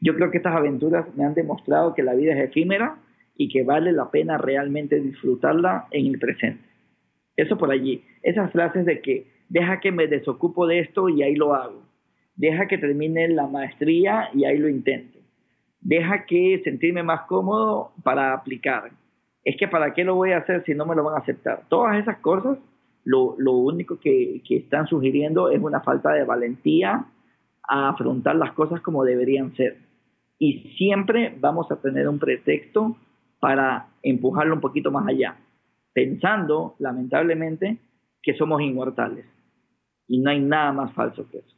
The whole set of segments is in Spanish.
Yo creo que estas aventuras me han demostrado que la vida es efímera y que vale la pena realmente disfrutarla en el presente. Eso por allí. Esas frases de que deja que me desocupo de esto y ahí lo hago. Deja que termine la maestría y ahí lo intento. Deja que sentirme más cómodo para aplicar. Es que para qué lo voy a hacer si no me lo van a aceptar. Todas esas cosas, lo, único que, que están sugiriendo es una falta de valentía a afrontar las cosas como deberían ser. Y siempre vamos a tener un pretexto para empujarlo un poquito más allá, pensando, lamentablemente, que somos inmortales. Y no hay nada más falso que eso.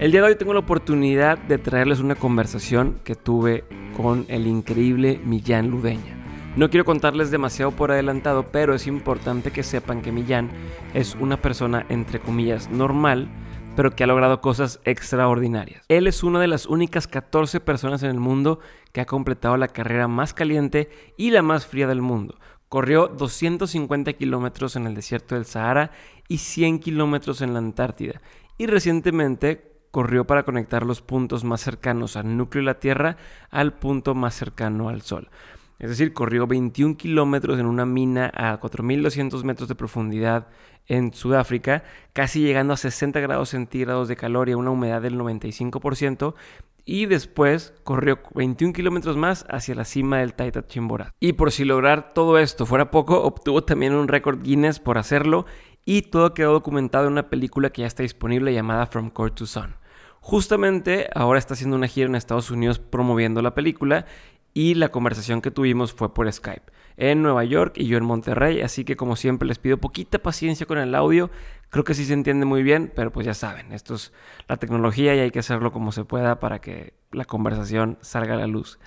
El día de hoy tengo la oportunidad de traerles una conversación que tuve con el increíble Millán Ludeña. No quiero contarles demasiado por adelantado, pero es importante que sepan que Millán es una persona entre comillas normal, pero que ha logrado cosas extraordinarias. Él es una de las únicas 14 personas en el mundo que ha completado la carrera más caliente y la más fría del mundo. Corrió 250 kilómetros en el desierto del Sahara y 100 kilómetros en la Antártida. Y recientemente corrió para conectar los puntos más cercanos al núcleo de la Tierra al punto más cercano al Sol. Es decir, corrió 21 kilómetros en una mina a 4.200 metros de profundidad en Sudáfrica, casi llegando a 60 grados centígrados de calor y a una humedad del 95%, y después corrió 21 kilómetros más hacia la cima del Taita Chimborazo. Y por si lograr todo esto fuera poco, obtuvo también un récord Guinness por hacerlo y todo quedó documentado en una película que ya está disponible llamada From Court to Sun. Justamente ahora está haciendo una gira en Estados Unidos promoviendo la película y la conversación que tuvimos fue por Skype en Nueva York y yo en Monterrey, así que como siempre les pido poquita paciencia con el audio, creo que sí se entiende muy bien, pero pues ya saben, esto es la tecnología y hay que hacerlo como se pueda para que la conversación salga a la luz.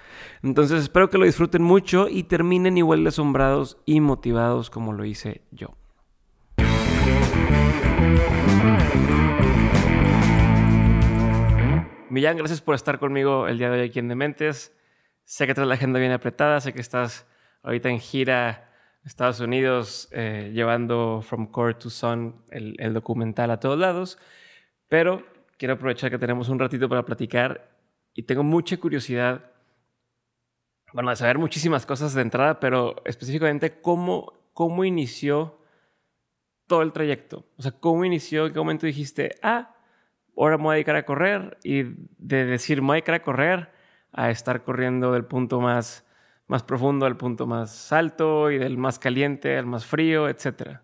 Entonces espero que lo disfruten mucho y terminen igual de asombrados y motivados como lo hice yo. Millán, gracias por estar conmigo el día de hoy aquí en Dementes. Sé que traes la agenda bien apretada, sé que estás ahorita en gira Estados Unidos eh, llevando From Core to Sun el, el, documental a todos lados, pero quiero aprovechar que tenemos un ratito para platicar y tengo mucha curiosidad, bueno, de saber muchísimas cosas de entrada, pero específicamente cómo, cómo inició todo el trayecto. O sea, cómo inició, en qué momento dijiste, ah, ahora me voy a dedicar a correr y de decir me voy a dedicar a correr a estar corriendo del punto más, más profundo al punto más alto y del más caliente al más frío, etcétera.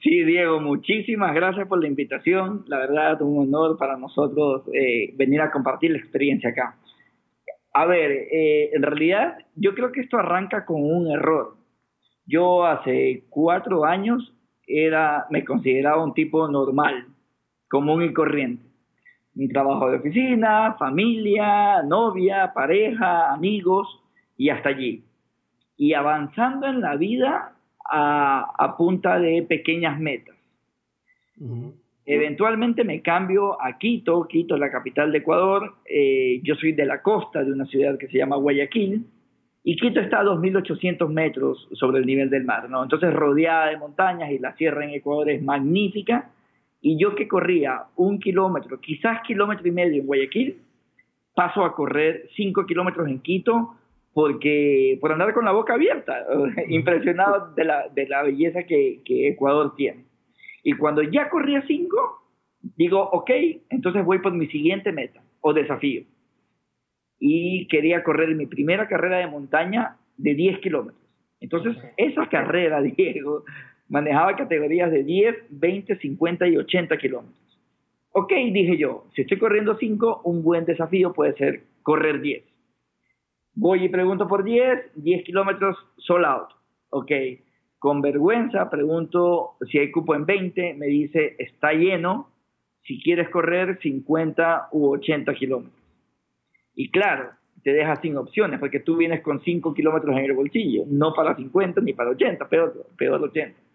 Sí, Diego, muchísimas gracias por la invitación. La verdad, un honor para nosotros eh, venir a compartir la experiencia acá. A ver, eh, en realidad yo creo que esto arranca con un error. Yo hace cuatro años era, me consideraba un tipo normal, común y corriente. Un trabajo de oficina, familia, novia, pareja, amigos y hasta allí. Y avanzando en la vida a, punta de pequeñas metas. Eventualmente me cambio a Quito, Quito es la capital de Ecuador. Eh, yo soy de la costa de una ciudad que se llama Guayaquil. Y Quito está a 2.800 metros sobre el nivel del mar, ¿no? Entonces rodeada de montañas y la sierra en Ecuador es magnífica y yo que corría un kilómetro, quizás kilómetro y medio en Guayaquil, paso a correr cinco kilómetros en Quito porque por andar con la boca abierta, impresionado de la, de la belleza que, que, Ecuador tiene. Y cuando ya corría cinco, digo, ok, entonces voy por mi siguiente meta o desafío. Y quería correr mi primera carrera de montaña de 10 kilómetros. Entonces, esa carrera, Diego, manejaba categorías de 10, 20, 50 y 80 kilómetros. Ok, dije yo, si estoy corriendo 5, un buen desafío puede ser correr 10. Voy y pregunto por 10, 10 kilómetros sold out. Ok, con vergüenza pregunto si hay cupo en 20, me dice está lleno, si quieres correr 50 u 80 kilómetros. Y claro, te deja sin opciones, porque tú vienes con 5 kilómetros en el bolsillo, no para 50 ni para 80, peor, peor 80.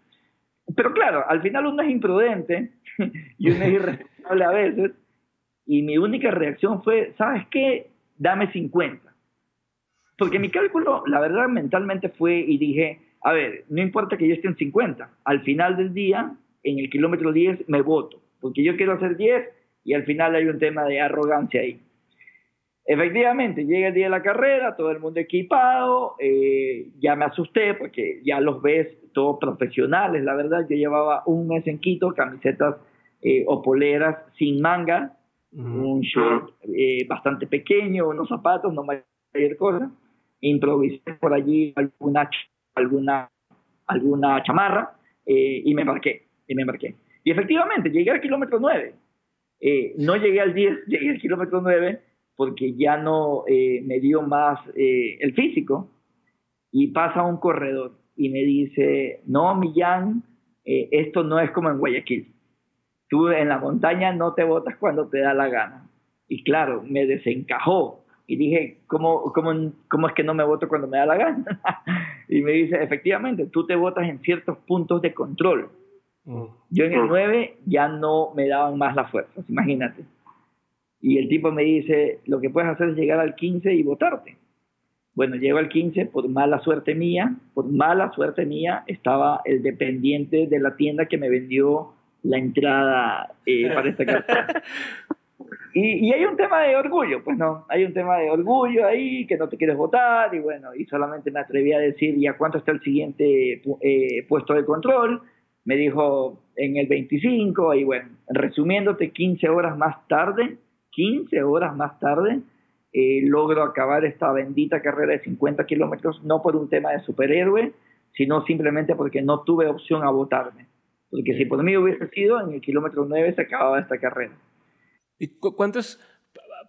Pero claro, al final uno es imprudente y uno es irresponsable a veces, y mi única reacción fue, ¿sabes qué? Dame 50. Porque mi cálculo, la verdad, mentalmente fue y dije, a ver, no importa que yo esté en 50, al final del día, en el kilómetro 10, me voto, porque yo quiero hacer 10 y al final hay un tema de arrogancia ahí. Efectivamente, llega el día de la carrera, todo el mundo equipado, eh, ya me asusté porque ya los ves todos profesionales, la verdad, yo llevaba un mes en Quito, camisetas eh, o poleras sin manga, un short eh, bastante pequeño, unos zapatos, no mayor cosa, improvisé por allí alguna, alguna, alguna chamarra y me embarqué, y me embarqué. Y efectivamente, llegué al kilómetro 9, no llegué al 10, llegué al kilómetro 9, porque ya no eh, me dio más eh, el físico. Y pasa un corredor y me dice, no, Millán, eh, esto no es como en Guayaquil. Tú en la montaña no te botas cuando te da la gana. Y claro, me desencajó. Y dije, ¿cómo, cómo, cómo es que no me voto cuando me da la gana? y me dice, efectivamente, tú te votas en ciertos puntos de control. Mm. Yo en el 9 ya no me daban más las fuerzas, imagínate. Y el tipo me dice, lo que puedes hacer es llegar al 15 y votarte. Bueno, llego al 15, por mala suerte mía, por mala suerte mía, estaba el dependiente de la tienda que me vendió la entrada eh, para esta carta. Y, hay un tema de orgullo, pues no, hay un tema de orgullo ahí, que no te quieres votar, y bueno, y solamente me atreví a decir, ¿y a cuánto está el siguiente eh, puesto de control? Me dijo, en el 25, y bueno, resumiéndote, 15 horas más tarde, 15 horas más tarde, eh, logro acabar esta bendita carrera de 50 kilómetros, no por un tema de superhéroe, sino simplemente porque no tuve opción a votarme. Porque si por mí hubiese sido, en el kilómetro 9 se acababa esta carrera. ¿Y cuánto es,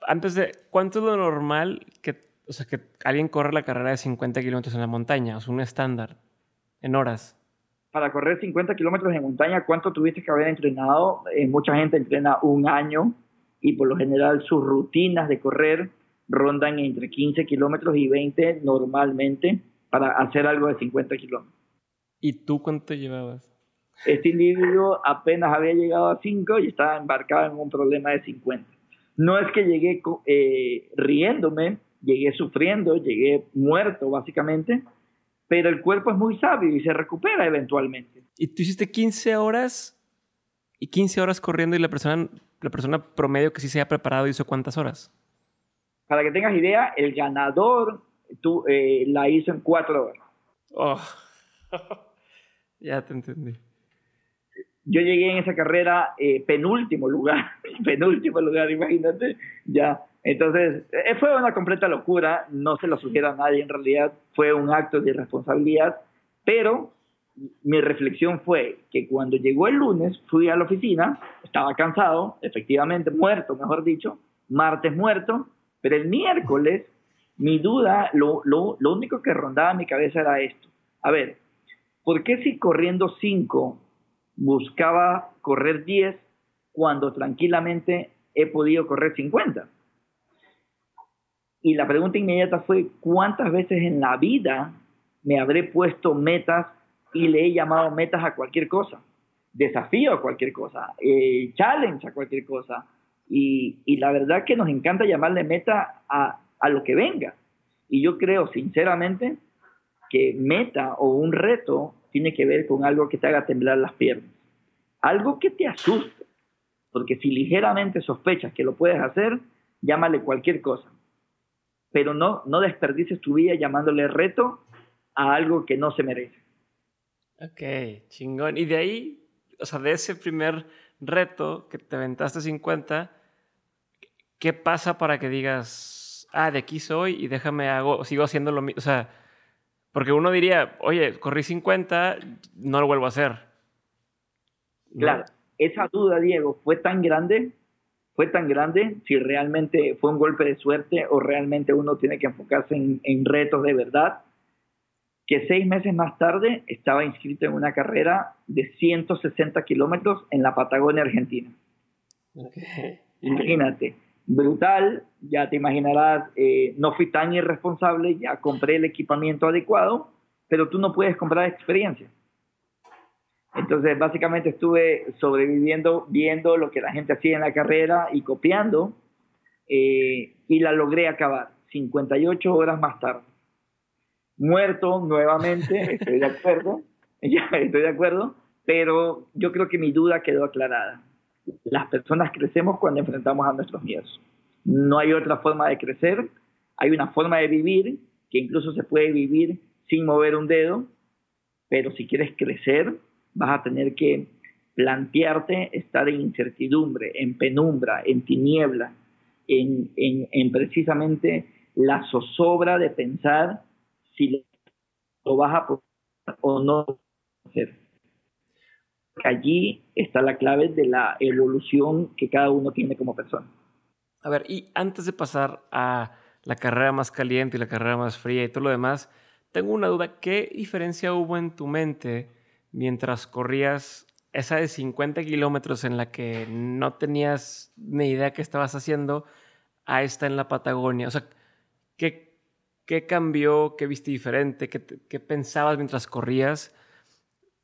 antes de, cuánto es lo normal que, o sea, que alguien corre la carrera de 50 kilómetros en la montaña? O sea, un estándar, en horas. Para correr 50 kilómetros en montaña, ¿cuánto tuviste que haber entrenado? Eh, mucha gente entrena un año, y por lo general sus rutinas de correr rondan entre 15 kilómetros y 20 normalmente para hacer algo de 50 kilómetros. ¿Y tú cuánto llevabas? Este individuo apenas había llegado a 5 y estaba embarcado en un problema de 50. No es que llegué eh, riéndome, llegué sufriendo, llegué muerto básicamente, pero el cuerpo es muy sabio y se recupera eventualmente. ¿Y tú hiciste 15 horas y 15 horas corriendo y la persona la persona promedio que sí se haya preparado hizo cuántas horas? Para que tengas idea, el ganador tú, eh, la hizo en cuatro horas. Oh. ya te entendí. Yo llegué en esa carrera eh, penúltimo lugar, penúltimo lugar, imagínate, ya. Entonces, eh, fue una completa locura, no se lo sugiero a nadie en realidad, fue un acto de irresponsabilidad, pero mi reflexión fue que cuando llegó el lunes fui a la oficina, estaba cansado, efectivamente muerto, mejor dicho, martes muerto, pero el miércoles mi duda, lo, único que rondaba mi cabeza era esto. A ver, ¿por qué si corriendo 5 buscaba correr 10 cuando tranquilamente he podido correr 50? Y la pregunta inmediata fue, ¿cuántas veces en la vida me habré puesto metas y le he llamado metas a cualquier cosa, desafío a cualquier cosa, eh, challenge a cualquier cosa. Y, la verdad que nos encanta llamarle meta a, a lo que venga. Y yo creo sinceramente que meta o un reto tiene que ver con algo que te haga temblar las piernas. Algo que te asuste. Porque si ligeramente sospechas que lo puedes hacer, llámale cualquier cosa. Pero no, no desperdices tu vida llamándole reto a algo que no se merece. Ok, chingón. Y de ahí, o sea, de ese primer reto que te aventaste 50, ¿qué pasa para que digas, ah, de aquí soy y déjame hago, sigo haciendo lo mismo? O sea, porque uno diría, oye, corrí 50, no lo vuelvo a hacer. Claro, esa duda, Diego, fue tan grande, fue tan grande, si realmente fue un golpe de suerte o realmente uno tiene que enfocarse en, en retos de verdad que seis meses más tarde estaba inscrito en una carrera de 160 kilómetros en la Patagonia Argentina. Imagínate, brutal, ya te imaginarás, eh, no fui tan irresponsable, ya compré el equipamiento adecuado, pero tú no puedes comprar experiencia. Entonces, básicamente estuve sobreviviendo, viendo lo que la gente hacía en la carrera y copiando, eh, y la logré acabar 58 horas más tarde. Muerto nuevamente, estoy de acuerdo, ya estoy de acuerdo, pero yo creo que mi duda quedó aclarada. Las personas crecemos cuando enfrentamos a nuestros miedos. No hay otra forma de crecer, hay una forma de vivir que incluso se puede vivir sin mover un dedo, pero si quieres crecer, vas a tener que plantearte estar en incertidumbre, en penumbra, en tiniebla, en, en, precisamente la zozobra de pensar si lo vas a o no hacer. Allí está la clave de la evolución que cada uno tiene como persona. A ver, y antes de pasar a la carrera más caliente y la carrera más fría y todo lo demás, tengo una duda. ¿Qué diferencia hubo en tu mente mientras corrías esa de 50 kilómetros en la que no tenías ni idea qué estabas haciendo a esta en la Patagonia? O sea, ¿qué, qué cambió? ¿Qué viste diferente? ¿Qué, ¿Qué, pensabas mientras corrías?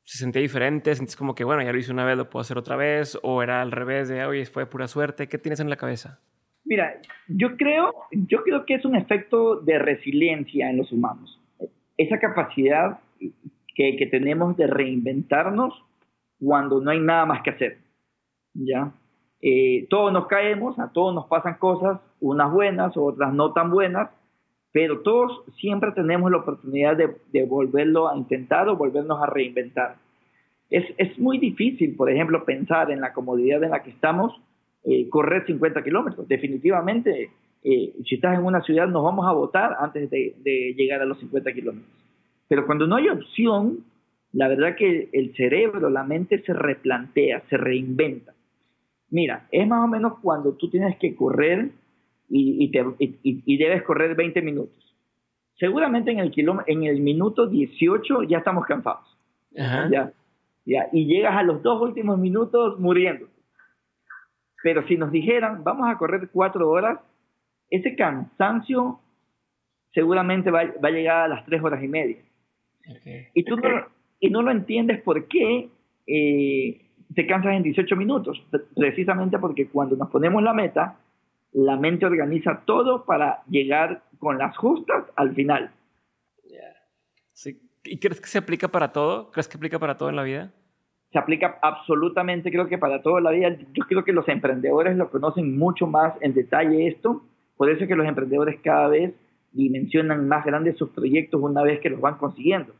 ¿Se sentía diferente? ¿Sentís como que, bueno, ya lo hice una vez, lo puedo hacer otra vez? ¿O era al revés de, oye, fue pura suerte? ¿Qué tienes en la cabeza? Mira, yo creo, yo creo que es un efecto de resiliencia en los humanos. Esa capacidad que, tenemos de reinventarnos cuando no hay nada más que hacer. ¿ya? Eh, todos nos caemos, a todos nos pasan cosas, unas buenas, otras no tan buenas, pero todos siempre tenemos la oportunidad de, volverlo a intentar o volvernos a reinventar. Es, es, muy difícil, por ejemplo, pensar en la comodidad en la que estamos, eh, correr 50 kilómetros. Definitivamente, eh, si estás en una ciudad, nos vamos a votar antes de, de llegar a los 50 kilómetros. Pero cuando no hay opción, la verdad que el cerebro, la mente se replantea, se reinventa. Mira, es más o menos cuando tú tienes que correr y, debes correr 20 minutos. Seguramente en el, en el minuto 18 ya estamos cansados. Ya, ya, y llegas a los dos últimos minutos muriendo. Pero si nos dijeran, vamos a correr cuatro horas, ese cansancio seguramente va, va a llegar a las tres horas y media. Y tú no, y no lo entiendes por qué eh, te cansas en 18 minutos. Precisamente porque cuando nos ponemos la meta, la mente organiza todo para llegar con las justas al final. ¿Y crees que se aplica para todo? ¿Crees que aplica para todo en la vida? Se aplica absolutamente, creo que para toda la vida. Yo creo que los emprendedores lo conocen mucho más en detalle esto. Por eso es que los emprendedores cada vez dimensionan más grandes sus proyectos una vez que los van consiguiendo.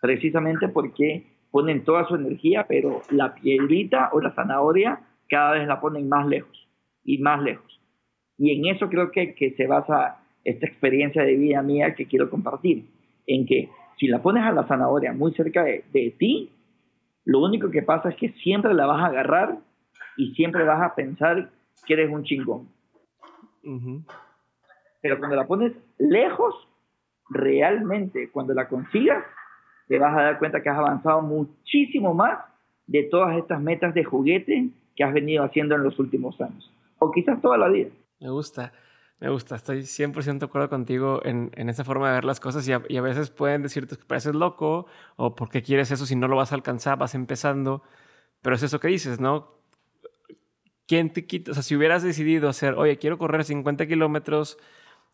Precisamente porque ponen toda su energía, pero la piedrita o la zanahoria cada vez la ponen más lejos y más lejos. Y en eso creo que, que se basa esta experiencia de vida mía que quiero compartir, en que si la pones a la zanahoria muy cerca de, de ti, lo único que pasa es que siempre la vas a agarrar y siempre vas a pensar que eres un chingón. Pero cuando la pones lejos, realmente, cuando la consigas, te vas a dar cuenta que has avanzado muchísimo más de todas estas metas de juguete que has venido haciendo en los últimos años. O quizás toda la vida. Me gusta, me gusta. Estoy 100% de acuerdo contigo en, en, esa forma de ver las cosas y a, veces pueden decirte que pareces loco o porque quieres eso si no lo vas a alcanzar, vas empezando. Pero es eso que dices, ¿no? ¿Quién te quita? O sea, si hubieras decidido hacer, oye, quiero correr 50 kilómetros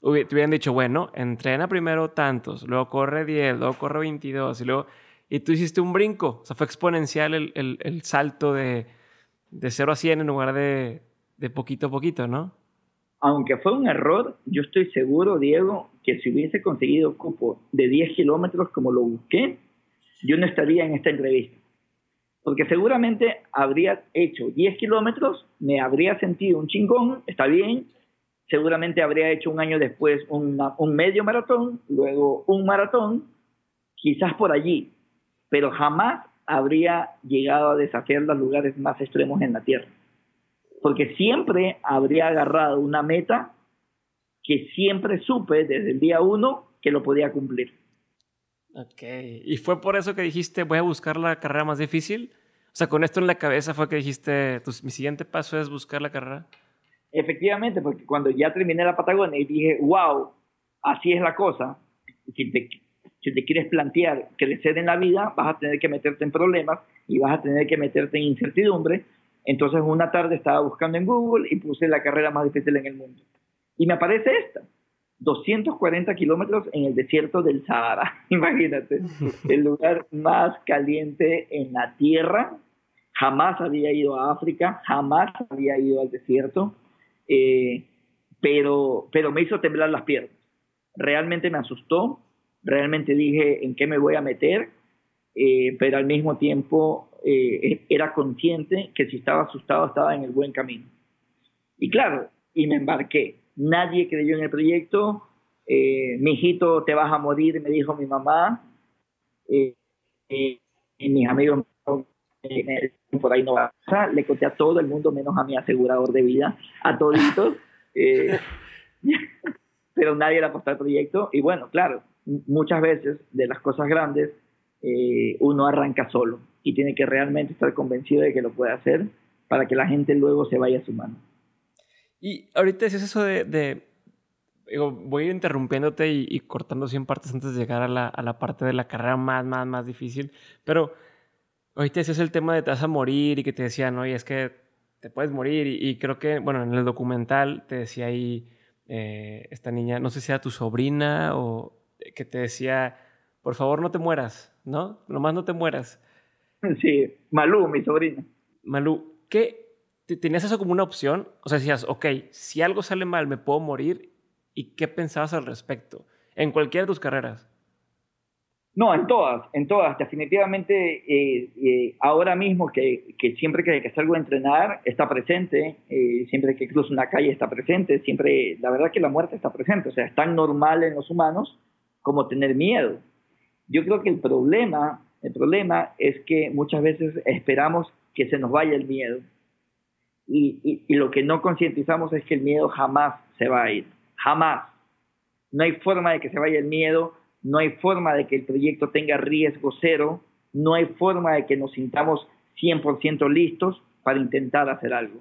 te hubieran dicho, bueno, entrena primero tantos, luego corre 10, luego corre 22, y luego... Y tú hiciste un brinco, o sea, fue exponencial el, el, el salto de, de 0 a 100 en lugar de, de poquito a poquito, ¿no? Aunque fue un error, yo estoy seguro, Diego, que si hubiese conseguido cupo de 10 kilómetros como lo busqué, yo no estaría en esta entrevista. Porque seguramente habría hecho 10 kilómetros, me habría sentido un chingón, está bien, seguramente habría hecho un año después un medio maratón, luego un maratón, quizás por allí, pero jamás habría llegado a desafiar los lugares más extremos en la Tierra. Porque siempre habría agarrado una meta que siempre supe desde el día uno que lo podía cumplir. Ok, ¿y fue por eso que dijiste voy a buscar la carrera más difícil? O sea, con esto en la cabeza fue que dijiste, mi siguiente paso es buscar la carrera. Efectivamente, porque cuando ya terminé la Patagonia y dije, wow, así es la cosa, si te, si te quieres plantear crecer en la vida, vas a tener que meterte en problemas y vas a tener que meterte en incertidumbre. Entonces una tarde estaba buscando en Google y puse la carrera más difícil en el mundo. Y me aparece esta, 240 kilómetros en el desierto del Sahara. Imagínate, el lugar más caliente en la Tierra. Jamás había ido a África, jamás había ido al desierto, eh, pero, pero me hizo temblar las piernas. Realmente me asustó, realmente dije en qué me voy a meter, eh, pero al mismo tiempo eh, era consciente que si estaba asustado estaba en el buen camino. Y claro, y me embarqué nadie creyó en el proyecto, eh, mi hijito te vas a morir, me dijo mi mamá, eh, eh, y mis amigos por ahí no va. Le conté a todo el mundo, menos a mi asegurador de vida, a toditos, pero nadie le apostó al proyecto. Y bueno, claro, muchas veces de las cosas grandes uno arranca solo y tiene que realmente estar convencido de que lo puede hacer para que la gente luego se vaya sumando. Y ahorita es eso de, voy a ir interrumpiéndote y, cortando 100 partes antes de llegar a la, a la, parte de la carrera más, más, más difícil, pero ahorita es el tema de te vas a morir y que te decían, oye, es que te puedes morir y, creo que, bueno, en el documental te decía ahí eh, esta niña, no sé si era tu sobrina o que te decía, por favor no te mueras, ¿no? Nomás no te mueras. Sí, Malú, mi sobrina. Malú, ¿qué, ¿Tenías eso como una opción? O sea, decías, ok, si algo sale mal, me puedo morir. ¿Y qué pensabas al respecto? En cualquiera de tus carreras. No, en todas, en todas. Definitivamente, eh, eh, ahora mismo que, que, siempre que, salgo a entrenar está presente, eh, siempre que cruzo una calle está presente, siempre, la verdad que la muerte está presente. O sea, es tan normal en los humanos como tener miedo. Yo creo que el problema, el problema es que muchas veces esperamos que se nos vaya el miedo y, lo que no concientizamos es que el miedo jamás se va a ir, jamás. No hay forma de que se vaya el miedo, no hay forma de que el proyecto tenga riesgo cero, no hay forma de que nos sintamos 100% listos para intentar hacer algo.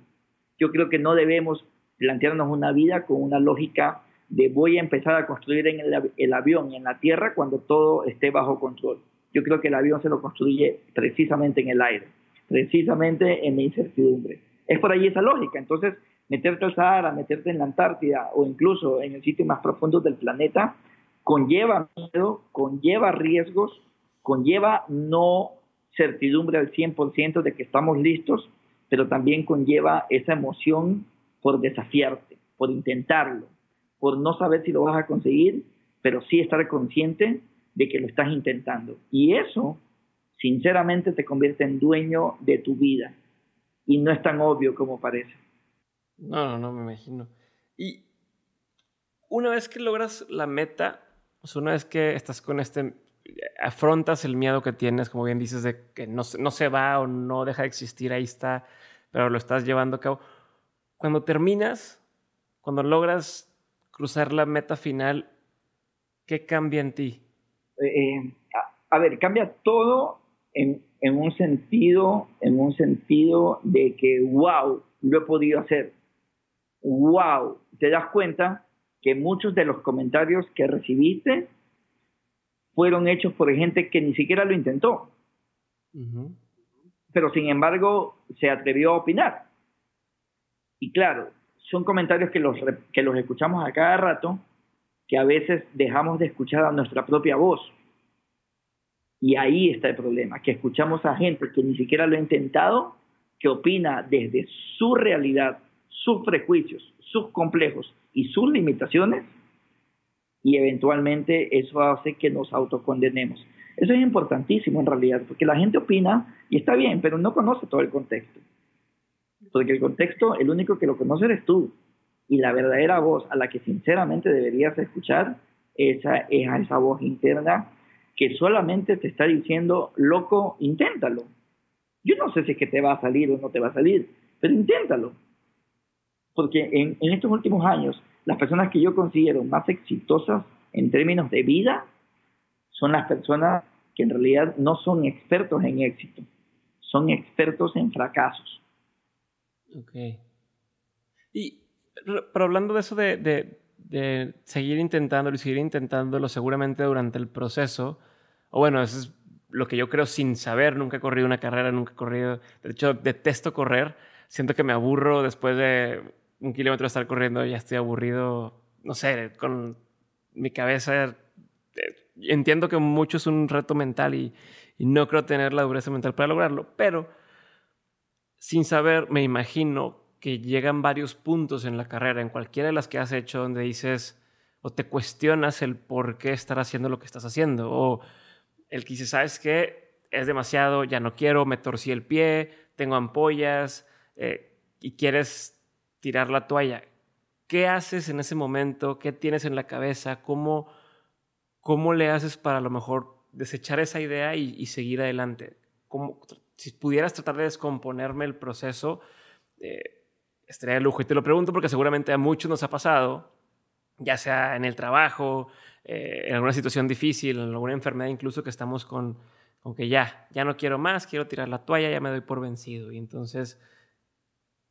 Yo creo que no debemos plantearnos una vida con una lógica de voy a empezar a construir en el, avión y en la tierra cuando todo esté bajo control. Yo creo que el avión se lo construye precisamente en el aire, precisamente en la incertidumbre. Es por ahí esa lógica. Entonces, meterte al Sahara, meterte en la Antártida o incluso en el sitio más profundo del planeta, conlleva miedo, conlleva riesgos, conlleva no certidumbre al 100% de que estamos listos, pero también conlleva esa emoción por desafiarte, por intentarlo, por no saber si lo vas a conseguir, pero sí estar consciente de que lo estás intentando. Y eso, sinceramente, te convierte en dueño de tu vida y no es tan obvio como parece. No, no, no me imagino. Y una vez que logras la meta, una vez que estás con este, afrontas el miedo que tienes, como bien dices, de que no, no se va o no deja de existir, ahí está, pero lo estás llevando a cabo. Cuando terminas, cuando logras cruzar la meta final, ¿qué cambia en ti? Eh, eh, a, a, ver, cambia todo en, en un sentido, en un sentido de que, wow, lo he podido hacer. Wow, te das cuenta que muchos de los comentarios que recibiste fueron hechos por gente que ni siquiera lo intentó. Pero sin embargo se atrevió a opinar. Y claro, son comentarios que los, que los escuchamos a cada rato, que a veces dejamos de escuchar a nuestra propia voz. Y ahí está el problema, que escuchamos a gente que ni siquiera lo ha intentado, que opina desde su realidad, sus prejuicios, sus complejos y sus limitaciones, y eventualmente eso hace que nos autocondenemos. Eso es importantísimo en realidad, porque la gente opina y está bien, pero no conoce todo el contexto. Porque el contexto, el único que lo conoce eres tú. Y la verdadera voz a la que sinceramente deberías escuchar esa, es a esa voz interna que solamente te está diciendo, loco, inténtalo. Yo no sé si es que te va a salir o no te va a salir, pero inténtalo. Porque en, en estos últimos años, las personas que yo considero más exitosas en términos de vida son las personas que en realidad no son expertos en éxito, son expertos en fracasos. Ok. Y, pero hablando de eso de, de, seguir intentándolo y seguir intentándolo seguramente durante el proceso, o bueno, eso es lo que yo creo sin saber, nunca he corrido una carrera, nunca he corrido, de hecho detesto correr, siento que me aburro después de un kilómetro de estar corriendo, ya estoy aburrido, no sé, con mi cabeza, eh, entiendo que mucho es un reto mental y, y no creo tener la dureza mental para lograrlo, pero sin saber, me imagino que llegan varios puntos en la carrera, en cualquiera de las que has hecho, donde dices o te cuestionas el por qué estar haciendo lo que estás haciendo, o el que dices, ¿sabes qué? Es demasiado, ya no quiero, me torcí el pie, tengo ampollas eh, y quieres tirar la toalla. ¿Qué haces en ese momento? ¿Qué tienes en la cabeza? ¿Cómo, cómo le haces para a lo mejor desechar esa idea y, seguir adelante? ¿Cómo, si pudieras tratar de descomponerme el proceso, eh, estaría de lujo. Y te lo pregunto porque seguramente a muchos nos ha pasado, ya sea en el trabajo, eh, en alguna situación difícil, en alguna enfermedad incluso que estamos con, con que ya, ya no quiero más, quiero tirar la toalla, ya me doy por vencido. Y entonces,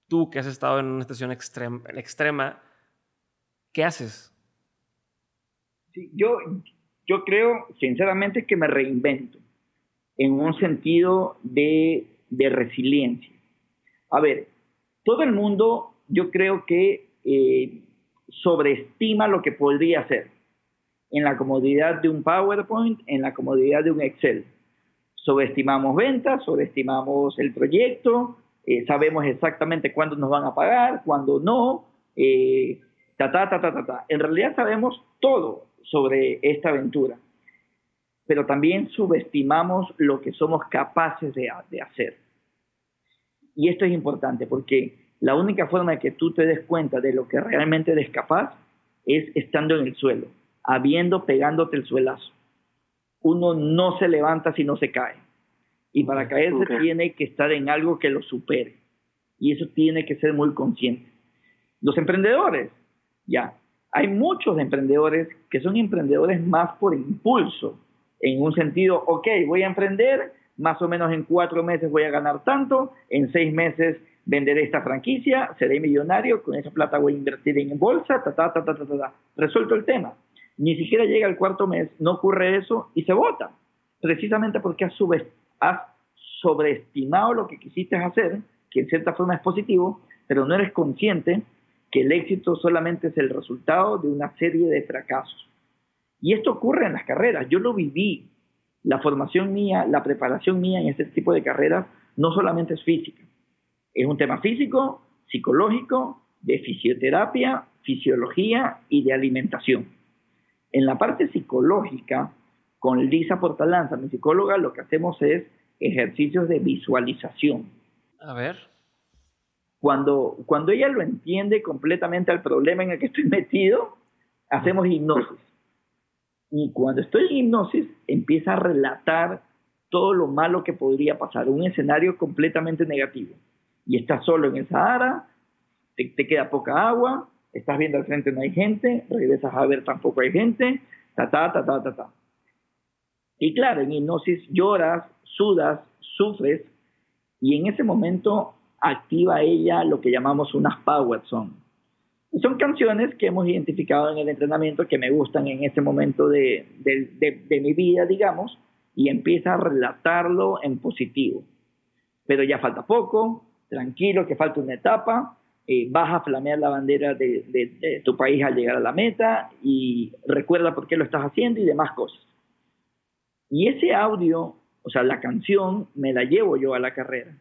tú que has estado en una situación extrema, extrema ¿qué haces? yo, yo creo sinceramente que me reinvento en un sentido de, de resiliencia. A ver, todo el mundo yo creo que eh, sobreestima lo que podría hacer en la comodidad de un PowerPoint, en la comodidad de un Excel. Sobreestimamos ventas, sobreestimamos el proyecto, eh, sabemos exactamente cuándo nos van a pagar, cuándo no, eh, ta, ta, ta, ta, ta, En realidad sabemos todo sobre esta aventura, pero también subestimamos lo que somos capaces de hacer. Y esto es importante porque la única forma de que tú te des cuenta de lo que realmente eres capaz es estando en el suelo, habiendo pegándote el suelazo. Uno no se levanta si no se cae. Y para caerse tiene que estar en algo que lo supere. Y eso tiene que ser muy consciente. Los emprendedores, ya, hay muchos emprendedores que son emprendedores más por impulso, en un sentido, ok, voy a emprender, más o menos en cuatro meses voy a ganar tanto, en seis meses venderé esta franquicia, seré millonario, con esa plata voy a invertir en bolsa, ta, ta, ta, ta, ta, ta, resuelto el tema. Ni siquiera llega el cuarto mes, no ocurre eso y se vota, precisamente porque has, has sobreestimado lo que quisiste hacer, que en cierta forma es positivo, pero no eres consciente que el éxito solamente es el resultado de una serie de fracasos. Y esto ocurre en las carreras, yo lo viví, la formación mía, la preparación mía en este tipo de carreras no solamente es física, es un tema físico, psicológico, de fisioterapia, fisiología y de alimentación. En la parte psicológica, con Lisa Portalanza, mi psicóloga, lo que hacemos es ejercicios de visualización. A ver. Cuando, cuando ella lo entiende completamente al problema en el que estoy metido, hacemos hipnosis. Y cuando estoy en hipnosis, empieza a relatar todo lo malo que podría pasar, un escenario completamente negativo. Y estás solo en el Sahara, te, queda poca agua, estás viendo al frente no hay gente, regresas a ver tampoco hay gente, ta, ta, ta, ta, ta, ta. Y claro, en hipnosis lloras, sudas, sufres, y en ese momento activa ella lo que llamamos unas power songs son canciones que hemos identificado en el entrenamiento que me gustan en este momento de, mi vida, digamos, y empieza a relatarlo en positivo. Pero ya falta poco, tranquilo, que falta una etapa, eh, vas a flamear la bandera de, tu país al llegar a la meta y recuerda por qué lo estás haciendo y demás cosas. Y ese audio, o sea, la canción, me la llevo yo a la carrera.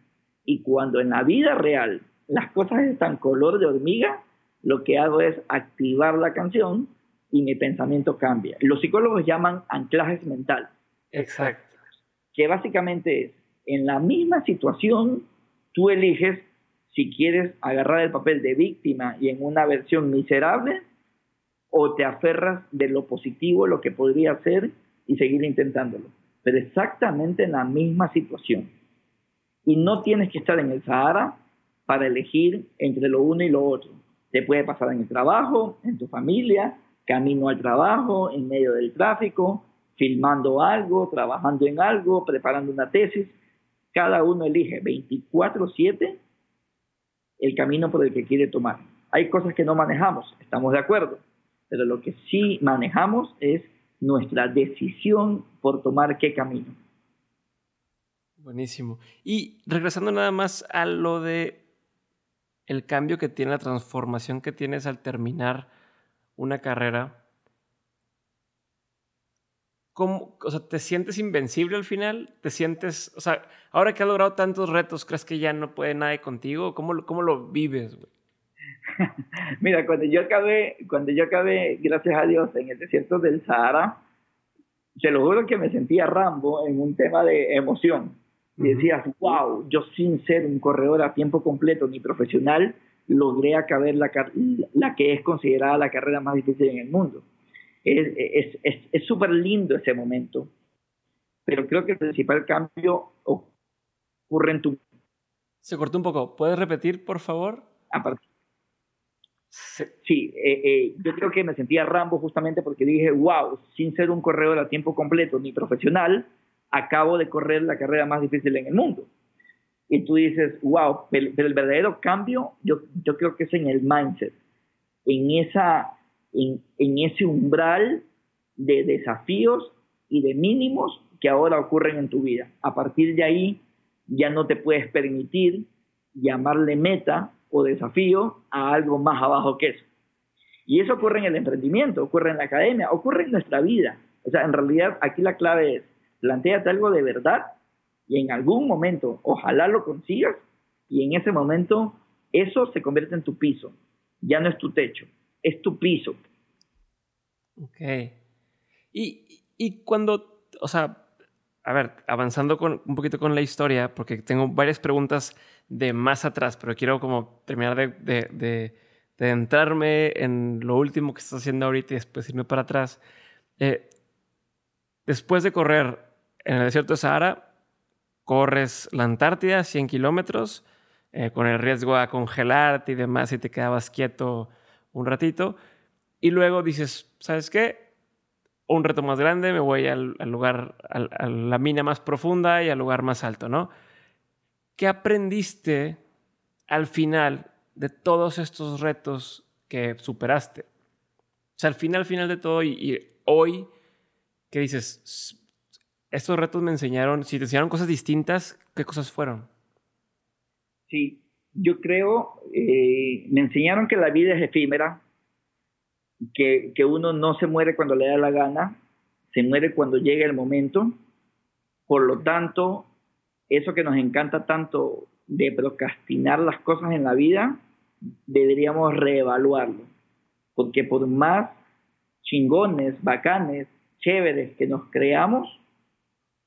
Y cuando en la vida real las cosas están color de hormiga, lo que hago es activar la canción y mi pensamiento cambia. Los psicólogos llaman anclajes mentales. Exacto. Que básicamente es, en la misma situación, tú eliges si quieres agarrar el papel de víctima y en una versión miserable, o te aferras de lo positivo, lo que podría ser, y seguir intentándolo. Pero exactamente en la misma situación. Y no tienes que estar en el Sahara para elegir entre lo uno y lo otro. Te puede pasar en el trabajo, en tu familia, camino al trabajo, en medio del tráfico, filmando algo, trabajando en algo, preparando una tesis. cada uno elige 24/7 el camino por el que quiere tomar. Hay cosas que no manejamos, estamos de acuerdo, pero lo que sí manejamos es nuestra decisión por tomar qué camino. Buenísimo. Y regresando nada más a lo de el cambio que tiene, la transformación que tienes al terminar una carrera, ¿cómo, o sea, ¿te sientes invencible al final? ¿Te sientes, o sea, ahora que has logrado tantos retos, crees que ya no puede nadie contigo? ¿Cómo, cómo lo vives, güey? Mira, cuando yo acabé, cuando yo acabé, gracias a Dios, en el desierto del Sahara, se lo juro que me sentía Rambo en un tema de emoción. Y decías, wow, yo sin ser un corredor a tiempo completo ni profesional, logré acabar la, la que es considerada la carrera más difícil en el mundo. Es súper es, lindo ese momento, pero creo que el principal cambio ocurre en tu... Se cortó un poco. ¿Puedes repetir, por favor? Aparte, Sí, eh, eh, yo creo que me sentía Rambo justamente porque dije, wow, sin ser un corredor a tiempo completo ni profesional, acabo de correr la carrera más difícil en el mundo. Y tú dices, wow, pero, el verdadero cambio yo, yo creo que es en el mindset, en, esa, en, en ese umbral de desafíos y de mínimos que ahora ocurren en tu vida. A partir de ahí ya no te puedes permitir llamarle meta o desafío a algo más abajo que eso. Y eso ocurre en el emprendimiento, ocurre en la academia, ocurre en nuestra vida. O sea, en realidad aquí la clave es, planteate algo de verdad y en algún momento, ojalá lo consigas y en ese momento eso se convierte en tu piso. Ya no es tu techo, es tu piso. Ok. Y, y cuando, o sea, a ver, avanzando con, un poquito con la historia, porque tengo varias preguntas de más atrás, pero quiero como terminar de, de, de, entrarme en lo último que estás haciendo ahorita y después irme para atrás. Eh, después de correr en el desierto de Sahara, corres la Antártida, 100 kilómetros, eh, con el riesgo a congelarte y demás, y te quedabas quieto un ratito, y luego dices, ¿sabes qué? un reto más grande, me voy al, lugar, a la mina más profunda y al lugar más alto, ¿no? ¿Qué aprendiste al final de todos estos retos que superaste? O sea, al final, al final de todo y, hoy, ¿qué dices? Estos retos me enseñaron, si te enseñaron cosas distintas, ¿qué cosas fueron? Sí, yo creo, eh, me enseñaron que la vida es efímera, que, que uno no se muere cuando le da la gana, se muere cuando llega el momento. Por lo tanto, eso que nos encanta tanto de procrastinar las cosas en la vida, deberíamos reevaluarlo. Porque por más chingones, bacanes, chéveres que nos creamos,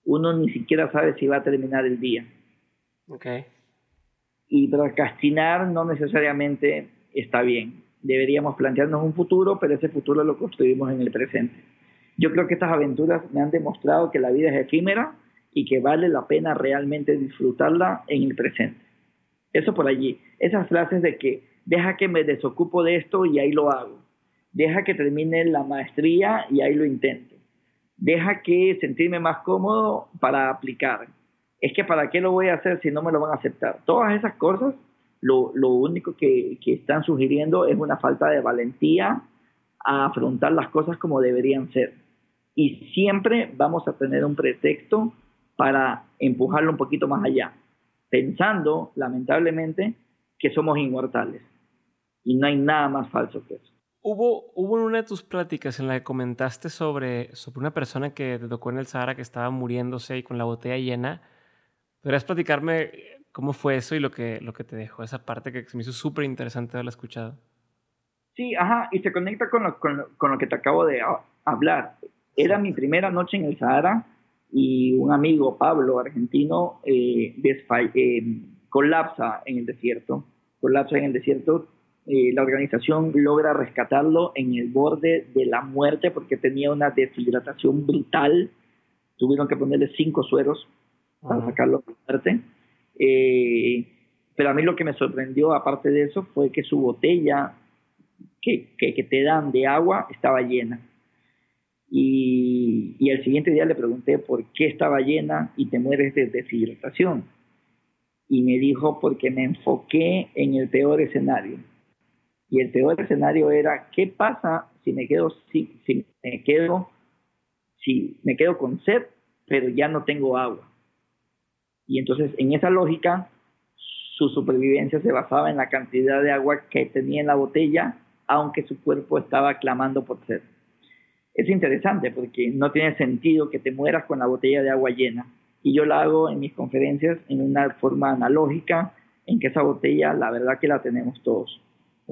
uno ni siquiera sabe si va a terminar el día. Okay. Y procrastinar no necesariamente está bien deberíamos plantearnos un futuro, pero ese futuro lo construimos en el presente. Yo creo que estas aventuras me han demostrado que la vida es efímera y que vale la pena realmente disfrutarla en el presente. Eso por allí. Esas frases de que deja que me desocupo de esto y ahí lo hago. Deja que termine la maestría y ahí lo intento. Deja que sentirme más cómodo para aplicar. Es que para qué lo voy a hacer si no me lo van a aceptar. Todas esas cosas lo, único que, están sugiriendo es una falta de valentía a afrontar las cosas como deberían ser. Y siempre vamos a tener un pretexto para empujarlo un poquito más allá, pensando, lamentablemente, que somos inmortales. Y no hay nada más falso que eso. Hubo, hubo una de tus pláticas en la que comentaste sobre, sobre una persona que te tocó en el Sahara que estaba muriéndose y con la botella llena. ¿Podrías platicarme ¿Cómo fue eso y lo que, lo que te dejó esa parte que se me hizo súper interesante haberla escuchado? Sí, ajá, y se conecta con lo, con lo, que te acabo de hablar. Era mi primera noche en el Sahara y un amigo, Pablo, argentino, eh, eh, colapsa en el desierto. Colapsa en el desierto. Eh, la organización logra rescatarlo en el borde de la muerte porque tenía una deshidratación brutal. Tuvieron que ponerle cinco sueros para sacarlo de la muerte. Eh, pero a mí lo que me sorprendió, aparte de eso, fue que su botella que, que, te dan de agua estaba llena. Y, y el siguiente día le pregunté por qué estaba llena y te mueres de deshidratación. Y me dijo porque me enfoqué en el peor escenario. Y el peor escenario era, ¿qué pasa si me quedo, si, me quedo, si me quedo con sed, pero ya no tengo agua? Y entonces, en esa lógica, su supervivencia se basaba en la cantidad de agua que tenía en la botella, aunque su cuerpo estaba clamando por sed. Es interesante porque no tiene sentido que te mueras con la botella de agua llena. Y yo la hago en mis conferencias en una forma analógica, en que esa botella, la verdad que la tenemos todos.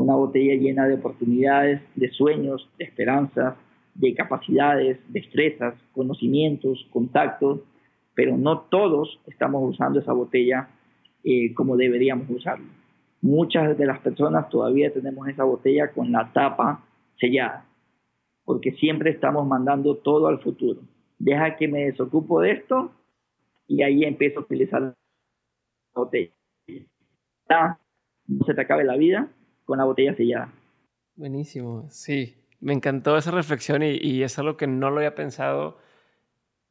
Una botella llena de oportunidades, de sueños, de esperanzas, de capacidades, destrezas, conocimientos, contactos, pero no todos estamos usando esa botella eh, como deberíamos usarlo. Muchas de las personas todavía tenemos esa botella con la tapa sellada, porque siempre estamos mandando todo al futuro. Deja que me desocupo de esto y ahí empiezo a utilizar la botella. No se te acabe la vida con la botella sellada. Buenísimo, sí. Me encantó esa reflexión y, es algo que no lo había pensado,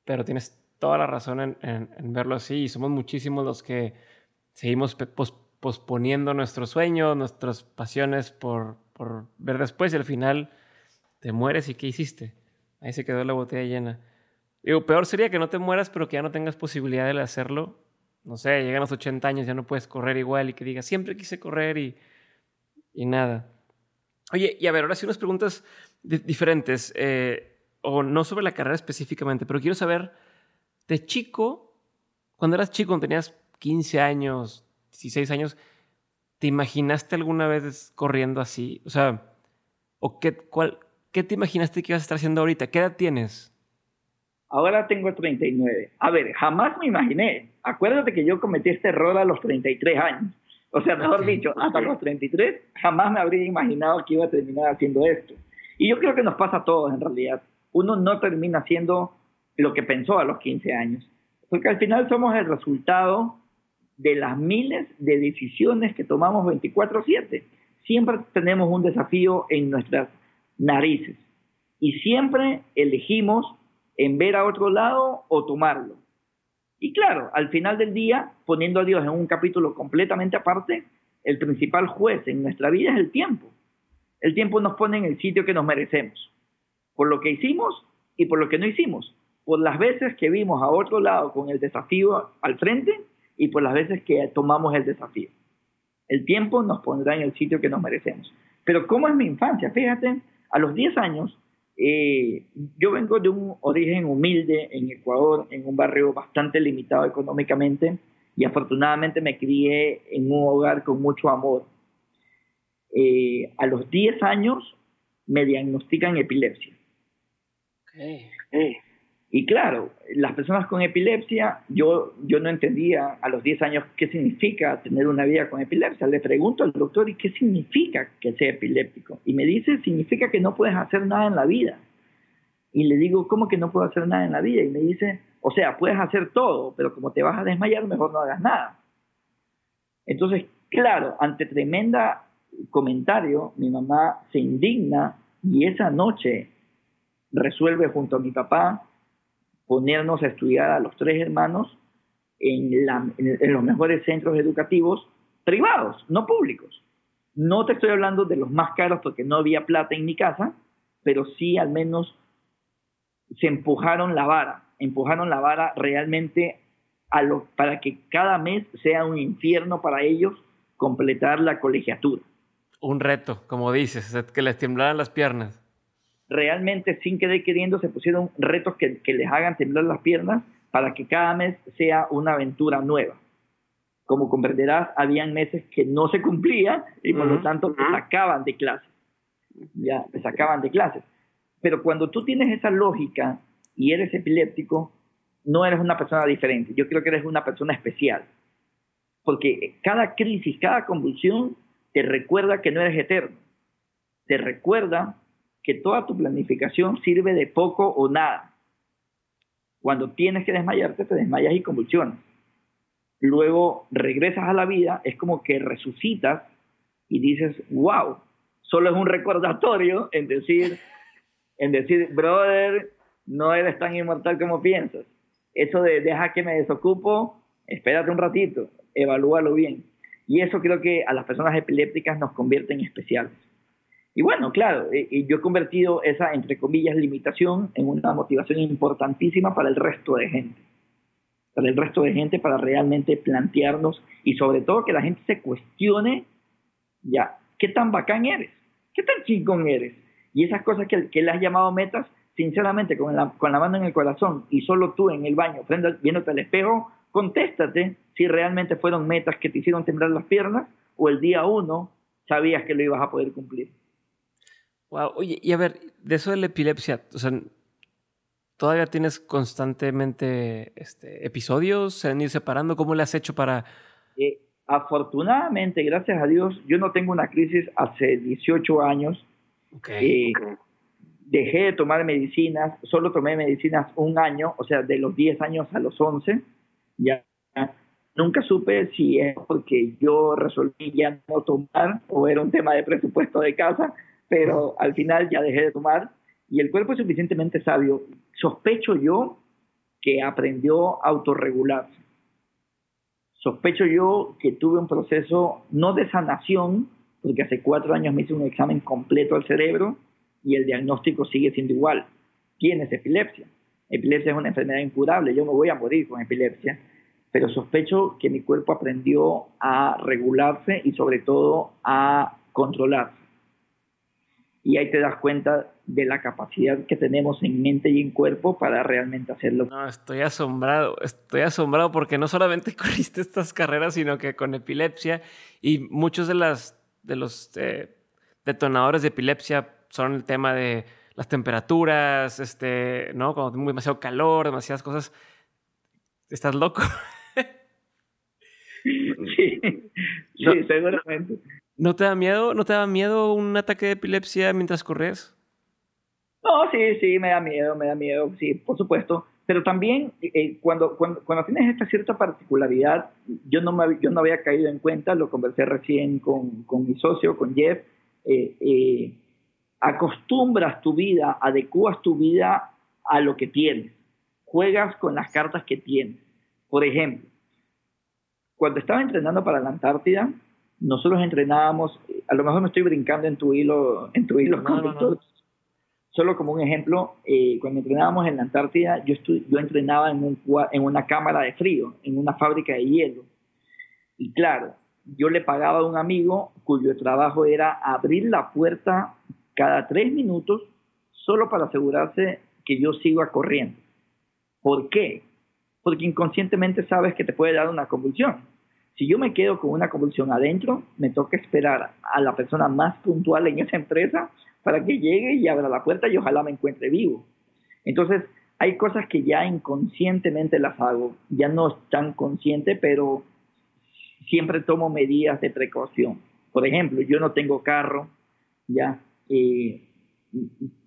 pero tienes toda la razón en, verlo así. Y somos muchísimos los que seguimos posponiendo nuestros sueños, nuestras pasiones por, por, ver después y al final te mueres y ¿qué hiciste? Ahí se quedó la botella llena. Digo, peor sería que no te mueras pero que ya no tengas posibilidad de hacerlo. No sé, llegan los 80 años, ya no puedes correr igual y que digas, siempre quise correr y, y nada. Oye, y a ver, ahora sí unas preguntas diferentes, eh, o no sobre la carrera específicamente, pero quiero saber, de chico, cuando eras chico, cuando tenías 15 años, 16 años, ¿te imaginaste alguna vez corriendo así? O sea, ¿o qué, cuál, qué te imaginaste que ibas a estar haciendo ahorita? ¿Qué edad tienes? Ahora tengo 39. A ver, jamás me imaginé. Acuérdate que yo cometí este error a los 33 años. O sea, mejor dicho, hasta los 33 jamás me habría imaginado que iba a terminar haciendo esto. Y yo creo que nos pasa a todos en realidad. Uno no termina haciendo lo que pensó a los 15 años. Porque al final somos el resultado de las miles de decisiones que tomamos 24/7. Siempre tenemos un desafío en nuestras narices y siempre elegimos en ver a otro lado o tomarlo. Y claro, al final del día, poniendo a Dios en un capítulo completamente aparte, el principal juez en nuestra vida es el tiempo. El tiempo nos pone en el sitio que nos merecemos, por lo que hicimos y por lo que no hicimos, por las veces que vimos a otro lado con el desafío al frente y por las veces que tomamos el desafío. El tiempo nos pondrá en el sitio que nos merecemos. Pero ¿cómo es mi infancia? Fíjate, a los 10 años, eh, yo vengo de un origen humilde en Ecuador, en un barrio bastante limitado económicamente, y afortunadamente me crié en un hogar con mucho amor. Eh, a los 10 años me diagnostican epilepsia. Okay. Y claro, las personas con epilepsia, yo, yo no entendía a los 10 años qué significa tener una vida con epilepsia. Le pregunto al doctor, ¿y qué significa que sea epiléptico? Y me dice, significa que no puedes hacer nada en la vida. Y le digo, ¿cómo que no puedo hacer nada en la vida? Y me dice, o sea, puedes hacer todo, pero como te vas a desmayar, mejor no hagas nada. Entonces, claro, ante tremenda comentario, mi mamá se indigna y esa noche resuelve junto a mi papá ponernos a estudiar a los tres hermanos en, los mejores centros educativos privados, no públicos. No te estoy hablando de los más caros porque no había plata en mi casa, pero sí al menos se empujaron la vara, empujaron la vara realmente para que cada mes sea un infierno para ellos completar la colegiatura. Un reto, como dices, que les temblaran las piernas realmente sin querer queriendo se pusieron retos que, les hagan temblar las piernas para que cada mes sea una aventura nueva. Como comprenderás, habían meses que no se cumplían y por lo tanto te sacaban de clases. Ya, te sacaban de clases. Pero cuando tú tienes esa lógica y eres epiléptico, no eres una persona diferente. Yo creo que eres una persona especial. Porque cada crisis, cada convulsión te recuerda que no eres eterno. Te recuerda que toda tu planificación sirve de poco o nada. Cuando tienes que desmayarte, te desmayas y convulsionas. Luego regresas a la vida, es como que resucitas y dices, wow, solo es un recordatorio en decir, en decir, brother, no eres tan inmortal como piensas. Eso de deja que me desocupo, espérate un ratito, evalúalo bien. Y eso creo que a las personas epilépticas nos convierte en especiales. Y bueno, claro, eh, eh, yo he convertido esa, entre comillas, limitación en una motivación importantísima para el resto de gente. Para el resto de gente, para realmente plantearnos y sobre todo que la gente se cuestione, ya, ¿qué tan bacán eres? ¿Qué tan chingón eres? Y esas cosas que, que le has llamado metas, sinceramente, con la, mano en el corazón y solo tú en el baño, frente, viéndote al espejo, contéstate si realmente fueron metas que te hicieron temblar las piernas o el día uno sabías que lo ibas a poder cumplir. Wow, oye, y a ver, de eso de la epilepsia, o sea, ¿todavía tienes constantemente este, episodios? ¿Se han ido separando? ¿Cómo le has hecho para...? Eh, afortunadamente, gracias a Dios, yo no tengo una crisis hace 18 años. Okay. Eh, dejé de tomar medicinas, solo tomé medicinas un año, o sea, de los 10 años a los 11. Ya nunca supe si es porque yo resolví ya no tomar o era un tema de presupuesto de casa, pero al final ya dejé de tomar y el cuerpo es suficientemente sabio. Sospecho yo que aprendió a autorregularse. Sospecho yo que tuve un proceso no de sanación, porque hace cuatro años me hice un examen completo al cerebro y el diagnóstico sigue siendo igual. Tienes epilepsia. Epilepsia es una enfermedad incurable, yo me voy a morir con epilepsia, pero sospecho que mi cuerpo aprendió a regularse y sobre todo a controlarse. Y ahí te das cuenta de la capacidad que tenemos en mente y en cuerpo para realmente hacerlo. No, estoy asombrado, estoy asombrado porque no solamente corriste estas carreras, sino que con epilepsia y muchos de las de los eh, detonadores de epilepsia son el tema de las temperaturas, este, ¿no? Cuando hay demasiado calor, demasiadas cosas. ¿Estás loco? sí, sí, seguramente. ¿No te da miedo? ¿No te da miedo un ataque de epilepsia mientras corres? No, sí, sí, me da miedo, me da miedo, sí, por supuesto. Pero también eh, cuando, cuando, cuando, tienes esta cierta particularidad, yo no, me, yo no había caído en cuenta, lo conversé recién con, con mi socio, con Jeff, eh, eh, acostumbras tu vida, adecuas tu vida a lo que tienes, juegas con las cartas que tienes. Por ejemplo, cuando estaba entrenando para la Antártida, nosotros entrenábamos, a lo mejor me estoy brincando en tu hilo, en tu hilo Solo como un ejemplo, eh, cuando entrenábamos en la Antártida, yo, yo entrenaba en, un, en una cámara de frío, en una fábrica de hielo. Y claro, yo le pagaba a un amigo cuyo trabajo era abrir la puerta cada tres minutos solo para asegurarse que yo siga corriendo. ¿Por qué? Porque inconscientemente sabes que te puede dar una convulsión. Si yo me quedo con una convulsión adentro, me toca esperar a la persona más puntual en esa empresa para que llegue y abra la puerta y ojalá me encuentre vivo. Entonces, hay cosas que ya inconscientemente las hago, ya no es tan consciente, pero siempre tomo medidas de precaución. Por ejemplo, yo no tengo carro, ya, eh,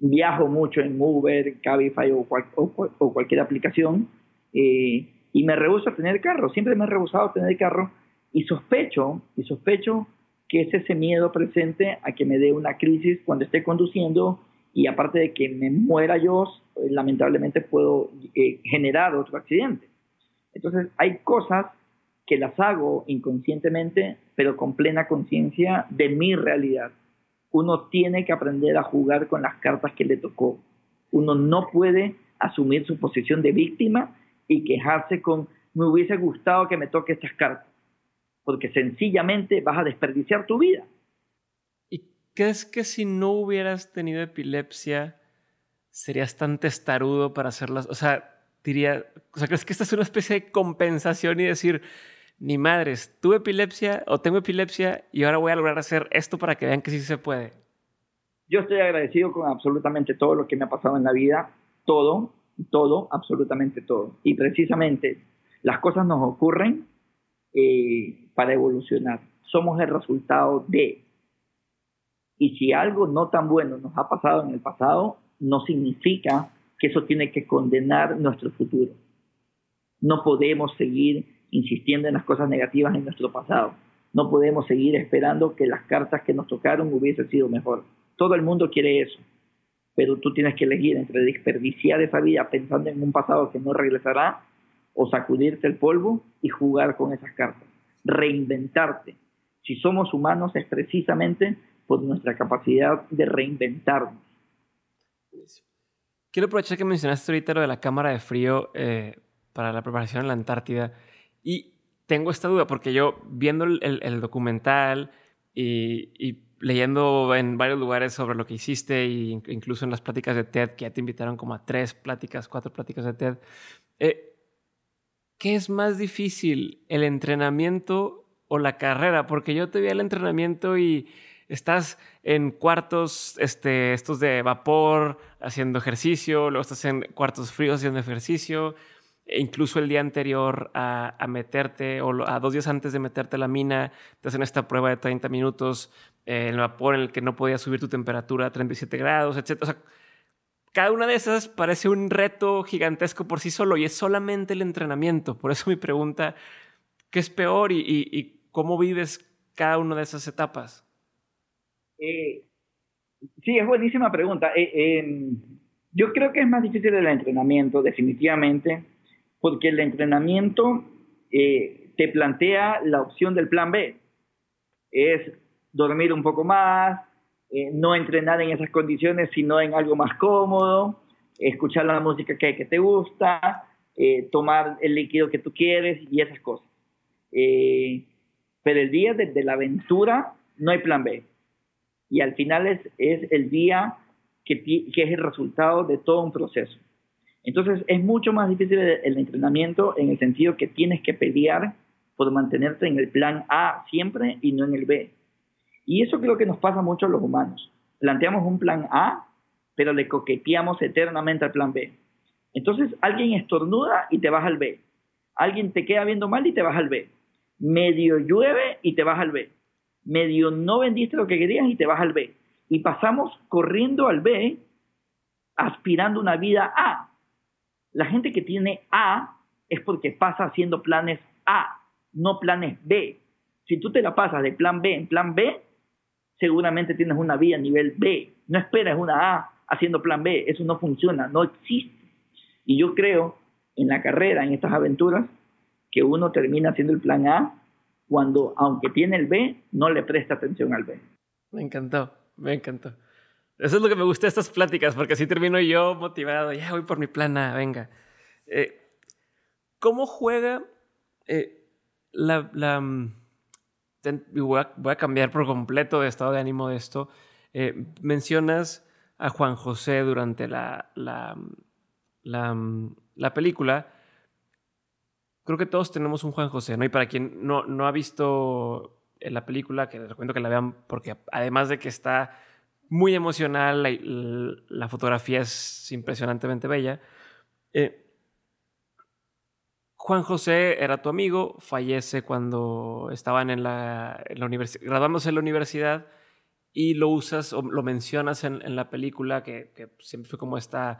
viajo mucho en Uber, Cabify o, o, cualquier aplicación eh, y me rehuso a tener carro, siempre me he rehusado a tener carro y sospecho, y sospecho que es ese miedo presente a que me dé una crisis cuando esté conduciendo y aparte de que me muera yo, eh, lamentablemente puedo generar otro accidente. Entonces hay cosas que las hago inconscientemente, pero con plena conciencia de mi realidad uno tiene que aprender a jugar con las cartas que le tocó. Uno no puede asumir su posición de víctima y quejarse con me hubiese gustado que me toque estas cartas, porque sencillamente vas a desperdiciar tu vida. ¿Y crees que si no hubieras tenido epilepsia serías tan testarudo para hacerlas? O sea, diría, o sea, ¿crees que esta es una especie de compensación y decir, ni madres, tuve epilepsia o tengo epilepsia y ahora voy a lograr hacer esto para que vean que sí se puede. Yo estoy agradecido con absolutamente todo lo que me ha pasado en la vida, todo, todo, absolutamente todo. Y precisamente las cosas nos ocurren eh, para evolucionar. Somos el resultado de. Y si algo no tan bueno nos ha pasado en el pasado, no significa que eso tiene que condenar nuestro futuro. No podemos seguir insistiendo en las cosas negativas en nuestro pasado. No podemos seguir esperando que las cartas que nos tocaron hubiesen sido mejor. Todo el mundo quiere eso. pero tú tienes que elegir entre desperdiciar esa vida pensando en un pasado que no regresará o sacudirte el polvo y jugar con esas cartas, reinventarte. Si somos humanos es precisamente por nuestra capacidad de reinventarnos. Quiero aprovechar que mencionaste ahorita lo de la cámara de frío eh, para la preparación en la Antártida y tengo esta duda porque yo viendo el, documental y, leyendo en varios lugares sobre lo que hiciste e incluso en las pláticas de TED, que ya te invitaron como a tres pláticas, cuatro pláticas de TED, eh, ¿qué es más difícil, el entrenamiento o la carrera? Porque yo te vi el entrenamiento y estás en cuartos este, estos de vapor haciendo ejercicio, luego estás en cuartos fríos haciendo ejercicio, e incluso el día anterior a, meterte o a dos días antes de meterte a la mina, te hacen esta prueba de 30 minutos eh, en el vapor en el que no podías subir tu temperatura a 37 grados, etc. O sea, cada una de esas parece un reto gigantesco por sí solo y es solamente el entrenamiento. Por eso mi pregunta, ¿qué es peor y, cómo vives cada una de esas etapas? Eh, sí, es buenísima pregunta. Eh, em, yo creo que es más difícil el entrenamiento, definitivamente, porque el entrenamiento eh, te plantea la opción del plan B. Es dormir un poco más, eh, no entrenar en esas condiciones, sino en algo más cómodo, escuchar la música que, que te gusta, eh, tomar el líquido que tú quieres y esas cosas. Eh, pero el día de, la aventura no hay plan B. Y al final es, es el día que, que, es el resultado de todo un proceso. Entonces es mucho más difícil el, el entrenamiento en el sentido que tienes que pelear por mantenerte en el plan A siempre y no en el B. Y eso creo que nos pasa mucho a los humanos. Planteamos un plan A, pero le coqueteamos eternamente al plan B. Entonces alguien estornuda y te vas al B. Alguien te queda viendo mal y te vas al B. Medio llueve y te vas al B. Medio no vendiste lo que querías y te vas al B. Y pasamos corriendo al B aspirando una vida A. La gente que tiene A es porque pasa haciendo planes A, no planes B. Si tú te la pasas de plan B en plan B, seguramente tienes una vida a nivel B. No esperas una A haciendo plan B. Eso no funciona, no existe. Y yo creo en la carrera, en estas aventuras, que uno termina haciendo el plan A cuando, aunque tiene el B, no le presta atención al B. Me encantó, me encantó. Eso es lo que me gusta de estas pláticas, porque así termino yo motivado, ya voy por mi plan A, venga. Eh, ¿Cómo juega eh, la, la, mm, voy a, cambiar por completo de estado de ánimo de esto. Eh, mencionas a Juan José durante la, la, la, película. Creo que todos tenemos un Juan José, ¿no? Y para quien no, no ha visto la película, que les recomiendo que la vean, porque además de que está muy emocional, la, la fotografía es impresionantemente bella. Eh, Juan José era tu amigo, fallece cuando estaban en la, universidad, graduándose en la universidad y lo usas o lo mencionas en, la película que, siempre fue como esta,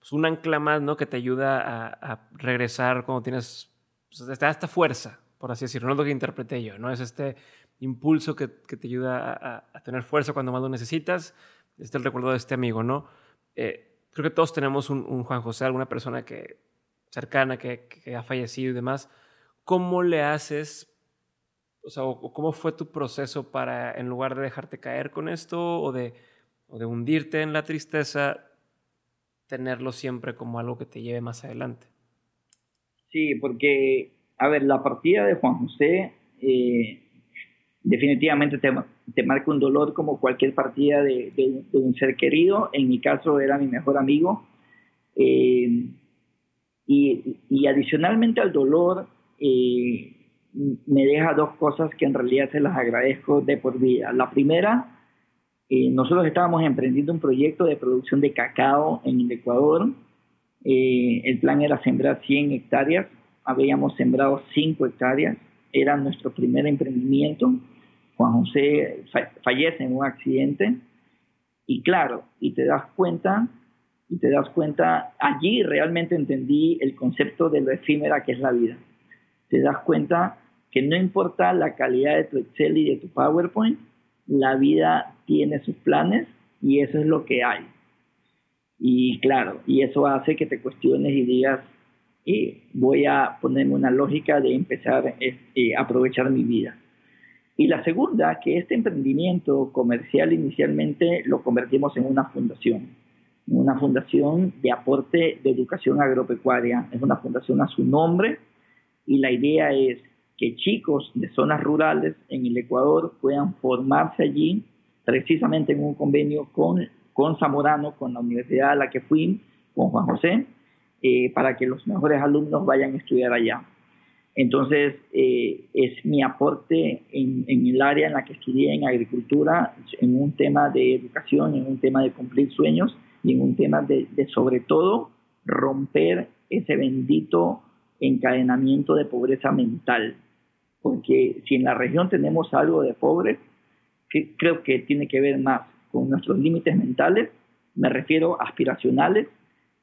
pues un ancla más, ¿no? Que te ayuda a, regresar cuando tienes, pues, esta, fuerza, por así decirlo, no es lo que interpreté yo, ¿no? Es este impulso que, te ayuda a, tener fuerza cuando más lo necesitas. Este es el recuerdo de este amigo, ¿no? Eh, creo que todos tenemos un Juan José, alguna persona que cercana que, ha fallecido y demás, ¿cómo le haces? O sea, ¿cómo fue tu proceso para, en lugar de dejarte caer con esto o de, o de hundirte en la tristeza, tenerlo siempre como algo que te lleve más adelante? Sí, porque, a ver, la partida de Juan José eh, definitivamente te, te, marca un dolor como cualquier partida de, de, un ser querido. En mi caso era mi mejor amigo. Eh, y, adicionalmente al dolor, eh, me deja dos cosas que en realidad se las agradezco de por vida. La primera, eh, nosotros estábamos emprendiendo un proyecto de producción de cacao en el Ecuador. Eh, el plan era sembrar 100 hectáreas, habíamos sembrado 5 hectáreas, era nuestro primer emprendimiento. Juan José fallece en un accidente y claro, y te das cuenta y te das cuenta, allí realmente entendí el concepto de lo efímera que es la vida. Te das cuenta que no importa la calidad de tu Excel y de tu PowerPoint, la vida tiene sus planes y eso es lo que hay. Y claro, y eso hace que te cuestiones y digas, eh, voy a ponerme una lógica de empezar a eh, aprovechar mi vida. Y la segunda, que este emprendimiento comercial inicialmente lo convertimos en una fundación, una fundación de aporte de educación agropecuaria. Es una fundación a su nombre y la idea es que chicos de zonas rurales en el Ecuador puedan formarse allí, precisamente en un convenio con, con Zamorano, con la universidad a la que fui, con Juan José, eh, para que los mejores alumnos vayan a estudiar allá. Entonces, eh, es mi aporte en, el área en la que estudié en agricultura, en un tema de educación, en un tema de cumplir sueños y en un tema de, de sobre todo romper ese bendito encadenamiento de pobreza mental porque si en la región tenemos algo de pobre, que creo que tiene que ver más con nuestros límites mentales, me refiero aspiracionales,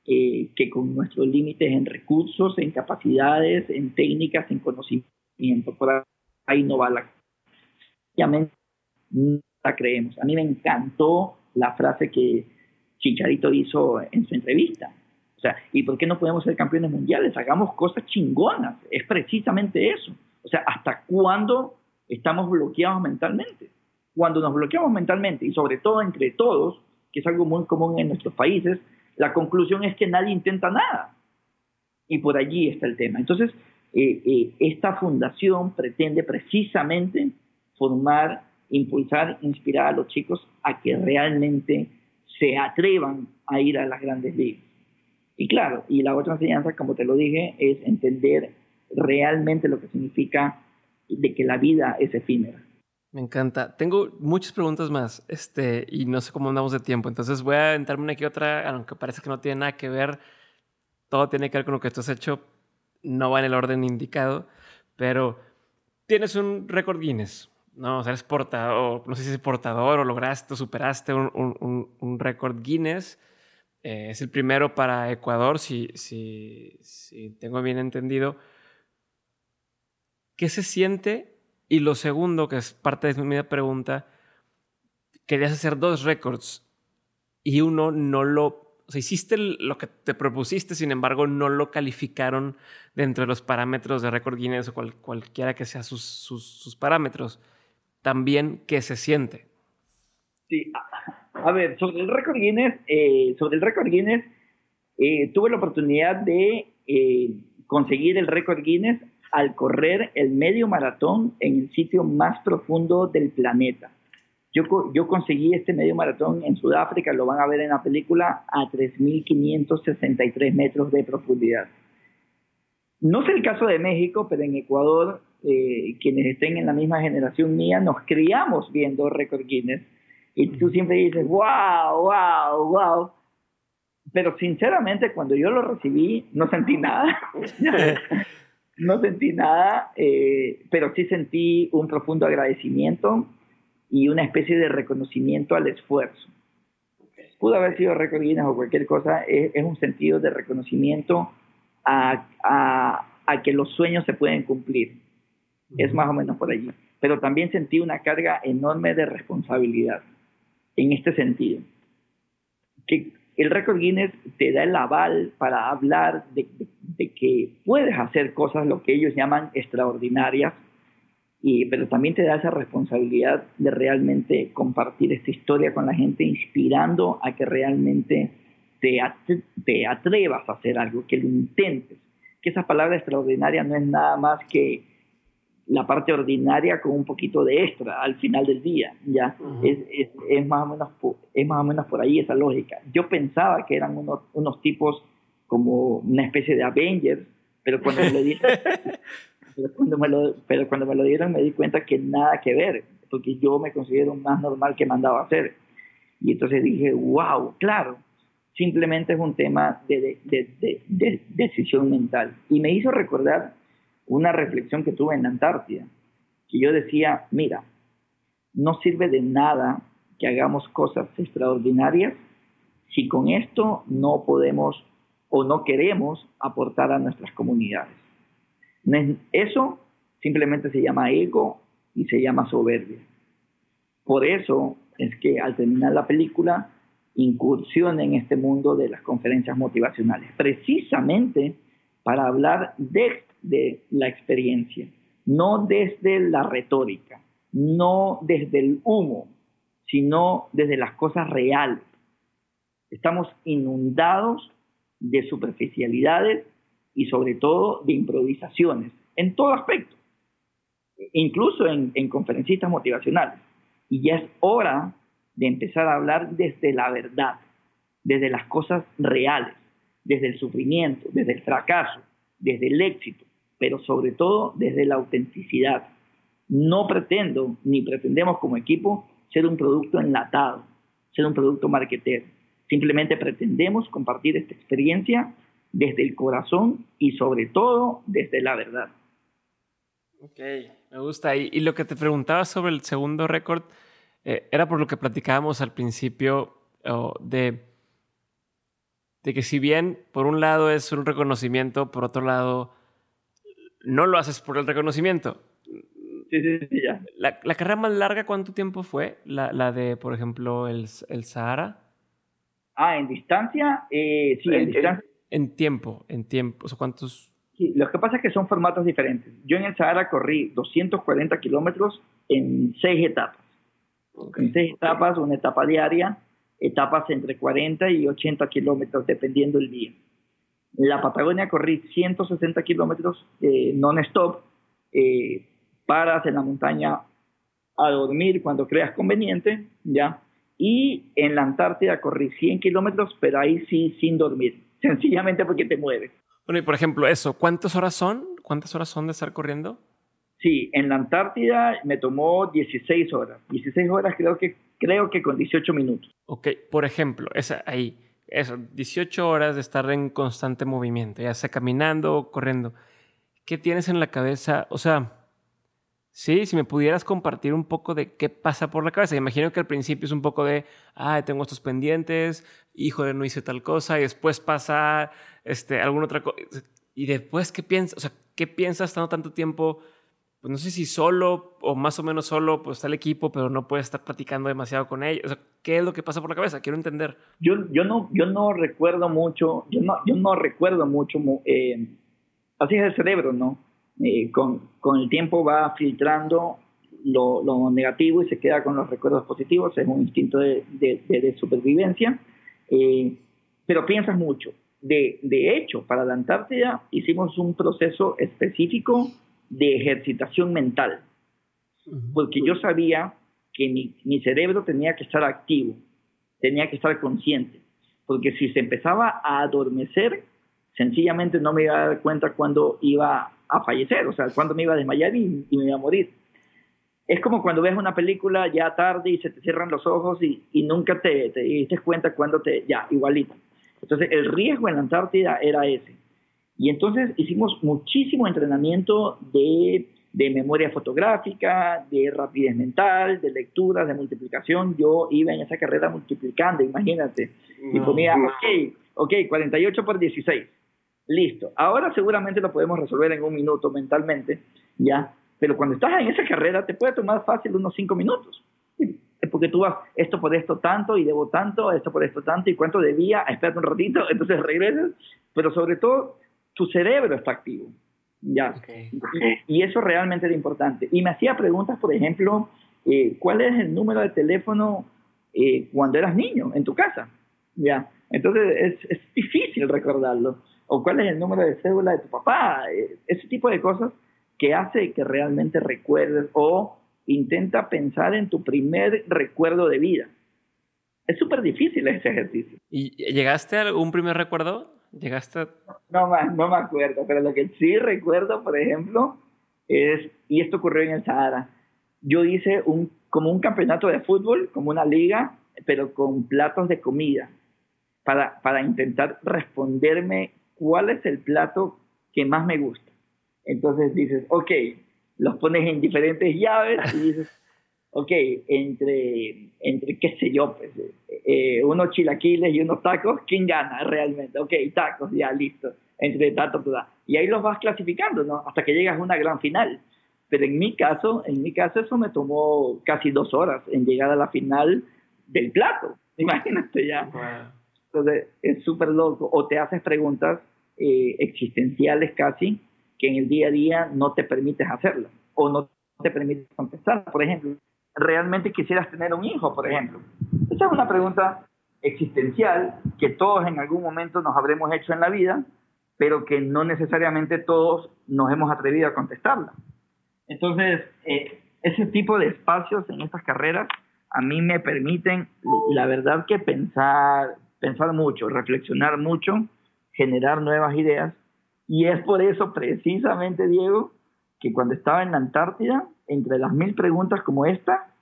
eh, que con nuestros límites en recursos, en capacidades, en técnicas, en conocimiento. Por ahí no va la... No la creemos. A mí me encantó la frase que Chicharito hizo en su entrevista. O sea, ¿y por qué no podemos ser campeones mundiales? Hagamos cosas chingonas. Es precisamente eso. O sea, ¿hasta cuándo estamos bloqueados mentalmente? Cuando nos bloqueamos mentalmente, y sobre todo entre todos, que es algo muy común en nuestros países, la conclusión es que nadie intenta nada. Y por allí está el tema. Entonces, eh, eh, esta fundación pretende precisamente formar, impulsar, inspirar a los chicos a que realmente se atrevan a ir a las grandes ligas. Y claro, y la otra enseñanza, como te lo dije, es entender realmente lo que significa de que la vida es efímera. Me encanta. Tengo muchas preguntas más, este, y no sé cómo andamos de tiempo. Entonces voy a entrarme una aquí otra, aunque parece que no tiene nada que ver. Todo tiene que ver con lo que tú has hecho. No va en el orden indicado, pero tienes un récord Guinness. No, o sea, eres portador, no sé si es portador o lograste o superaste un, un, récord Guinness. Eh, es el primero para Ecuador, si, si, si tengo bien entendido. ¿Qué se siente? Y lo segundo, que es parte de mi pregunta, querías hacer dos récords y uno no lo... O hiciste lo que te propusiste, sin embargo, no lo calificaron dentro de los parámetros de récord Guinness o cualquiera que sea sus, sus, parámetros. También, ¿qué se siente? Sí, a, ver, sobre el récord Guinness, eh, sobre el récord Guinness, eh, tuve la oportunidad de eh, conseguir el récord Guinness al correr el medio maratón en el sitio más profundo del planeta. Yo, yo conseguí este medio maratón en Sudáfrica, lo van a ver en la película, a 3.563 metros de profundidad. No es el caso de México, pero en Ecuador, eh, quienes estén en la misma generación mía, nos criamos viendo Record Guinness. Y tú siempre dices, wow, wow, wow. Pero sinceramente, cuando yo lo recibí, no sentí nada. no sentí nada, eh, pero sí sentí un profundo agradecimiento y una especie de reconocimiento al esfuerzo. Pudo haber sido récord o cualquier cosa, es, un sentido de reconocimiento a, a, que los sueños se pueden cumplir. Es más o menos por allí. Pero también sentí una carga enorme de responsabilidad en este sentido. Que el récord Guinness te da el aval para hablar de, que puedes hacer cosas lo que ellos llaman extraordinarias, y, pero también te da esa responsabilidad de realmente compartir esta historia con la gente, inspirando a que realmente te, te atrevas a hacer algo, que lo intentes. Que esa palabra extraordinaria no es nada más que la parte ordinaria con un poquito de extra al final del día. Ya es, es, es, más o menos es más o menos por ahí esa lógica. Yo pensaba que eran unos, unos tipos como una especie de Avengers, pero cuando me lo dieron, pero cuando me lo, pero cuando me lo dieron me di cuenta que nada que ver, porque yo me considero más normal que mandaba a hacer. Y entonces dije, wow, claro, simplemente es un tema de, de, de, de decisión mental. Y me hizo recordar una reflexión que tuve en la Antártida, que yo decía, mira, no sirve de nada que hagamos cosas extraordinarias si con esto no podemos o no queremos aportar a nuestras comunidades. Eso simplemente se llama ego y se llama soberbia. Por eso es que al terminar la película incursión en este mundo de las conferencias motivacionales, precisamente para hablar desde la experiencia, no desde la retórica, no desde el humo, sino desde las cosas reales. Estamos inundados de superficialidades y sobre todo de improvisaciones en todo aspecto, incluso en, conferencistas motivacionales. Y ya es hora de empezar a hablar desde la verdad, desde las cosas reales, desde el sufrimiento, desde el fracaso, desde el éxito, pero sobre todo desde la autenticidad. No pretendo ni pretendemos como equipo ser un producto enlatado, ser un producto marketer. Simplemente pretendemos compartir esta experiencia desde el corazón y sobre todo desde la verdad. Ok, me gusta. Y, lo que te preguntaba sobre el segundo récord eh, era por lo que platicábamos al principio de, de que si bien por un lado es un reconocimiento, por otro lado no lo haces por el reconocimiento. Sí, sí, sí, ya. La, carrera más larga, ¿cuánto tiempo fue? La, de, por ejemplo, el, el Sahara. Ah, en distancia, eh, sí, en, distancia. En tiempo, en tiempo. O sea, ¿cuántos? Sí, lo que pasa es que son formatos diferentes. Yo en el Sahara corrí 240 kilómetros en seis etapas. En seis etapas, una etapa diaria, etapas entre 40 y 80 kilómetros, dependiendo el día. En la Patagonia corrí 160 kilómetros eh, non-stop, eh, paras en la montaña a dormir cuando creas conveniente, ¿ya? Y en la Antártida corrí 100 kilómetros, pero ahí sí sin dormir, sencillamente porque te mueves. Bueno, y por ejemplo, eso, ¿cuántas horas son? ¿Cuántas horas son de estar corriendo? Sí, en la Antártida me tomó 16 horas. 16 horas creo que, creo que con 18 minutos. Ok, por ejemplo, esa ahí, eso, 18 horas de estar en constante movimiento, ya sea caminando o corriendo. ¿Qué tienes en la cabeza? O sea, Sí, si me pudieras compartir un poco de qué pasa por la cabeza. Imagino que al principio es un poco de, ah, tengo estos pendientes, híjole, no hice tal cosa, y después pasa este, alguna otra cosa. Y después, ¿qué piensas? O sea, ¿qué piensas estando tanto tiempo? Pues no sé si solo o más o menos solo, pues está el equipo, pero no puedes estar platicando demasiado con ellos. ¿qué es lo que pasa por la cabeza? Quiero entender. Yo, yo, no, yo no recuerdo mucho, yo no, yo no recuerdo mucho, eh, así es el cerebro, ¿no? Eh, con, con, el tiempo va filtrando lo, lo, negativo y se queda con los recuerdos positivos, es un instinto de, de, supervivencia, eh, pero piensas mucho. De, de hecho, para la Antártida hicimos un proceso específico de ejercitación mental, porque yo sabía que mi, mi cerebro tenía que estar activo, tenía que estar consciente, porque si se empezaba a adormecer, sencillamente no me iba a dar cuenta cuando iba a fallecer, o sea, cuando me iba a desmayar y, me iba a morir. Es como cuando ves una película ya tarde y se te cierran los ojos y, nunca te, te diste cuenta cuando te, ya, igualito. Entonces, el riesgo en la Antártida era ese. Y entonces hicimos muchísimo entrenamiento de, de memoria fotográfica, de rapidez mental, de lectura, de multiplicación. Yo iba en esa carrera multiplicando, imagínate. Y ponía, ok, ok, 48 por 16 Listo. Ahora seguramente lo podemos resolver en un minuto mentalmente, ¿ya? Pero cuando estás en esa carrera te puede tomar fácil unos cinco minutos. Porque tú vas, esto por esto tanto y debo tanto, esto por esto tanto y cuánto debía, espérate un ratito, entonces regresas. Pero sobre todo, tu cerebro está activo. ¿ya? Y, eso realmente es importante. Y me hacía preguntas, por ejemplo, eh, ¿cuál es el número de teléfono eh, cuando eras niño en tu casa? ¿Ya? Entonces es, es difícil recordarlo o cuál es el número de cédula de tu papá, eh, ese tipo de cosas que hace que realmente recuerdes o intenta pensar en tu primer recuerdo de vida. Es súper difícil ese ejercicio. ¿Y llegaste a algún primer recuerdo? ¿Llegaste No, no me acuerdo, pero lo que sí recuerdo, por ejemplo, es, y esto ocurrió en el Sahara, yo hice un, como un campeonato de fútbol, como una liga, pero con platos de comida, para, para intentar responderme cuál es el plato que más me gusta. Entonces dices, ok, los pones en diferentes llaves y dices, ok, entre, entre qué sé yo, pues, eh, unos chilaquiles y unos tacos, ¿quién gana realmente? Ok, tacos, ya listo, entre tanto, toda. Y ahí los vas clasificando, ¿no? Hasta que llegas a una gran final. Pero en mi caso, en mi caso eso me tomó casi dos horas en llegar a la final del plato. Imagínate ya. Entonces, es súper loco. O te haces preguntas eh, existenciales casi que en el día a día no te permites hacerlas o no te permites contestar. Por ejemplo, ¿realmente quisieras tener un hijo, por ejemplo? Esa es una pregunta existencial que todos en algún momento nos habremos hecho en la vida, pero que no necesariamente todos nos hemos atrevido a contestarla. Entonces, eh, ese tipo de espacios en estas carreras a mí me permiten, la verdad que pensar, pensar mucho, reflexionar mucho, generar nuevas ideas. Y es por eso precisamente, Diego, que cuando estaba en la Antártida, entre las mil preguntas como esta,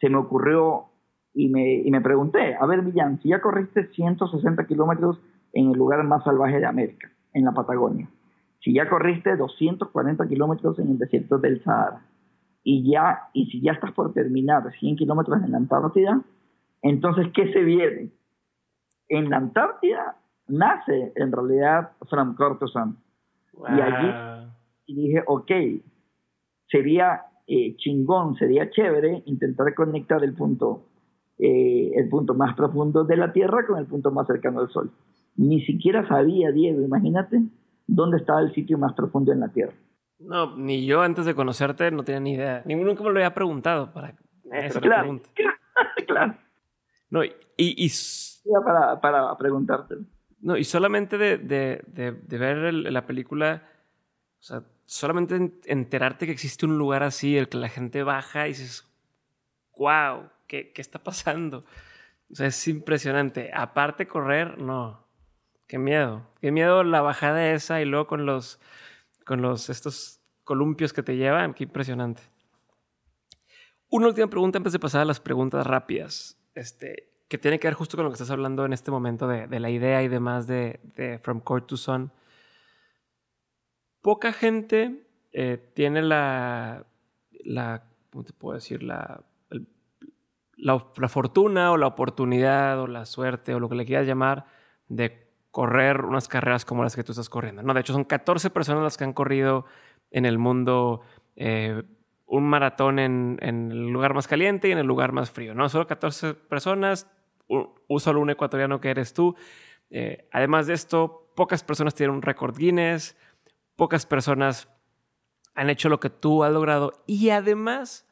se me ocurrió y me, y me pregunté, a ver, Millán, si ya corriste 160 kilómetros en el lugar más salvaje de América, en la Patagonia, si ya corriste 240 kilómetros en el desierto del Sahara, y ya, y si ya estás por terminar 100 kilómetros en la Antártida, entonces, ¿qué se viene? En la Antártida nace en realidad From Cortosan. Y allí dije, ok, sería eh, chingón, sería chévere intentar conectar el punto, eh, el punto más profundo de la Tierra con el punto más cercano del Sol. Ni siquiera sabía, Diego, imagínate, dónde estaba el sitio más profundo en la Tierra. No, ni yo antes de conocerte no tenía ni idea. Ninguno nunca me lo había preguntado para esa claro, pregunta. Claro, No, y... y, Para, para preguntarte. No, y solamente de, de, de, ver la película, o sea, solamente enterarte que existe un lugar así, el que la gente baja y dices, wow, ¿qué, qué está pasando? O sea, es impresionante. Aparte correr, no. Qué miedo. Qué miedo la bajada esa y luego con los con los, estos columpios que te llevan. Qué impresionante. Una última pregunta antes de pasar a las preguntas rápidas, este, que tiene que ver justo con lo que estás hablando en este momento de, de la idea y demás de, de, From Court to Sun. Poca gente eh, tiene la, ¿cómo te puedo decir? La, la, fortuna o la oportunidad o la suerte o lo que le quieras llamar de correr unas carreras como las que tú estás corriendo. No, de hecho son 14 personas las que han corrido en el mundo eh, un maratón en, el lugar más caliente y en el lugar más frío. No, solo 14 personas, un, solo un ecuatoriano que eres tú. Eh, además de esto, pocas personas tienen un récord Guinness, pocas personas han hecho lo que tú has logrado y además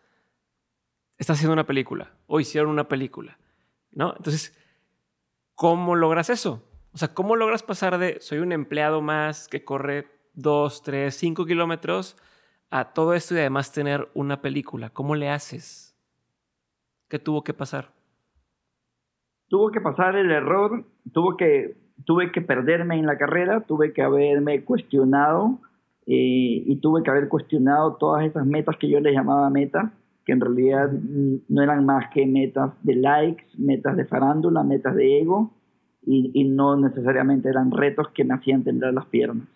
estás haciendo una película o hicieron una película, ¿no? Entonces, ¿cómo logras eso? O sea, ¿cómo logras pasar de soy un empleado más que corre 2, 3, 5 kilómetros a todo esto y además tener una película? ¿Cómo le haces? ¿Qué tuvo que pasar? Tuvo que pasar el error, tuvo que, tuve que perderme en la carrera, tuve que haberme cuestionado eh, y tuve que haber cuestionado todas esas metas que yo les llamaba metas, que en realidad no eran más que metas de likes, metas de farándula, metas de ego, y, no necesariamente eran retos que me hacían temblar las piernas.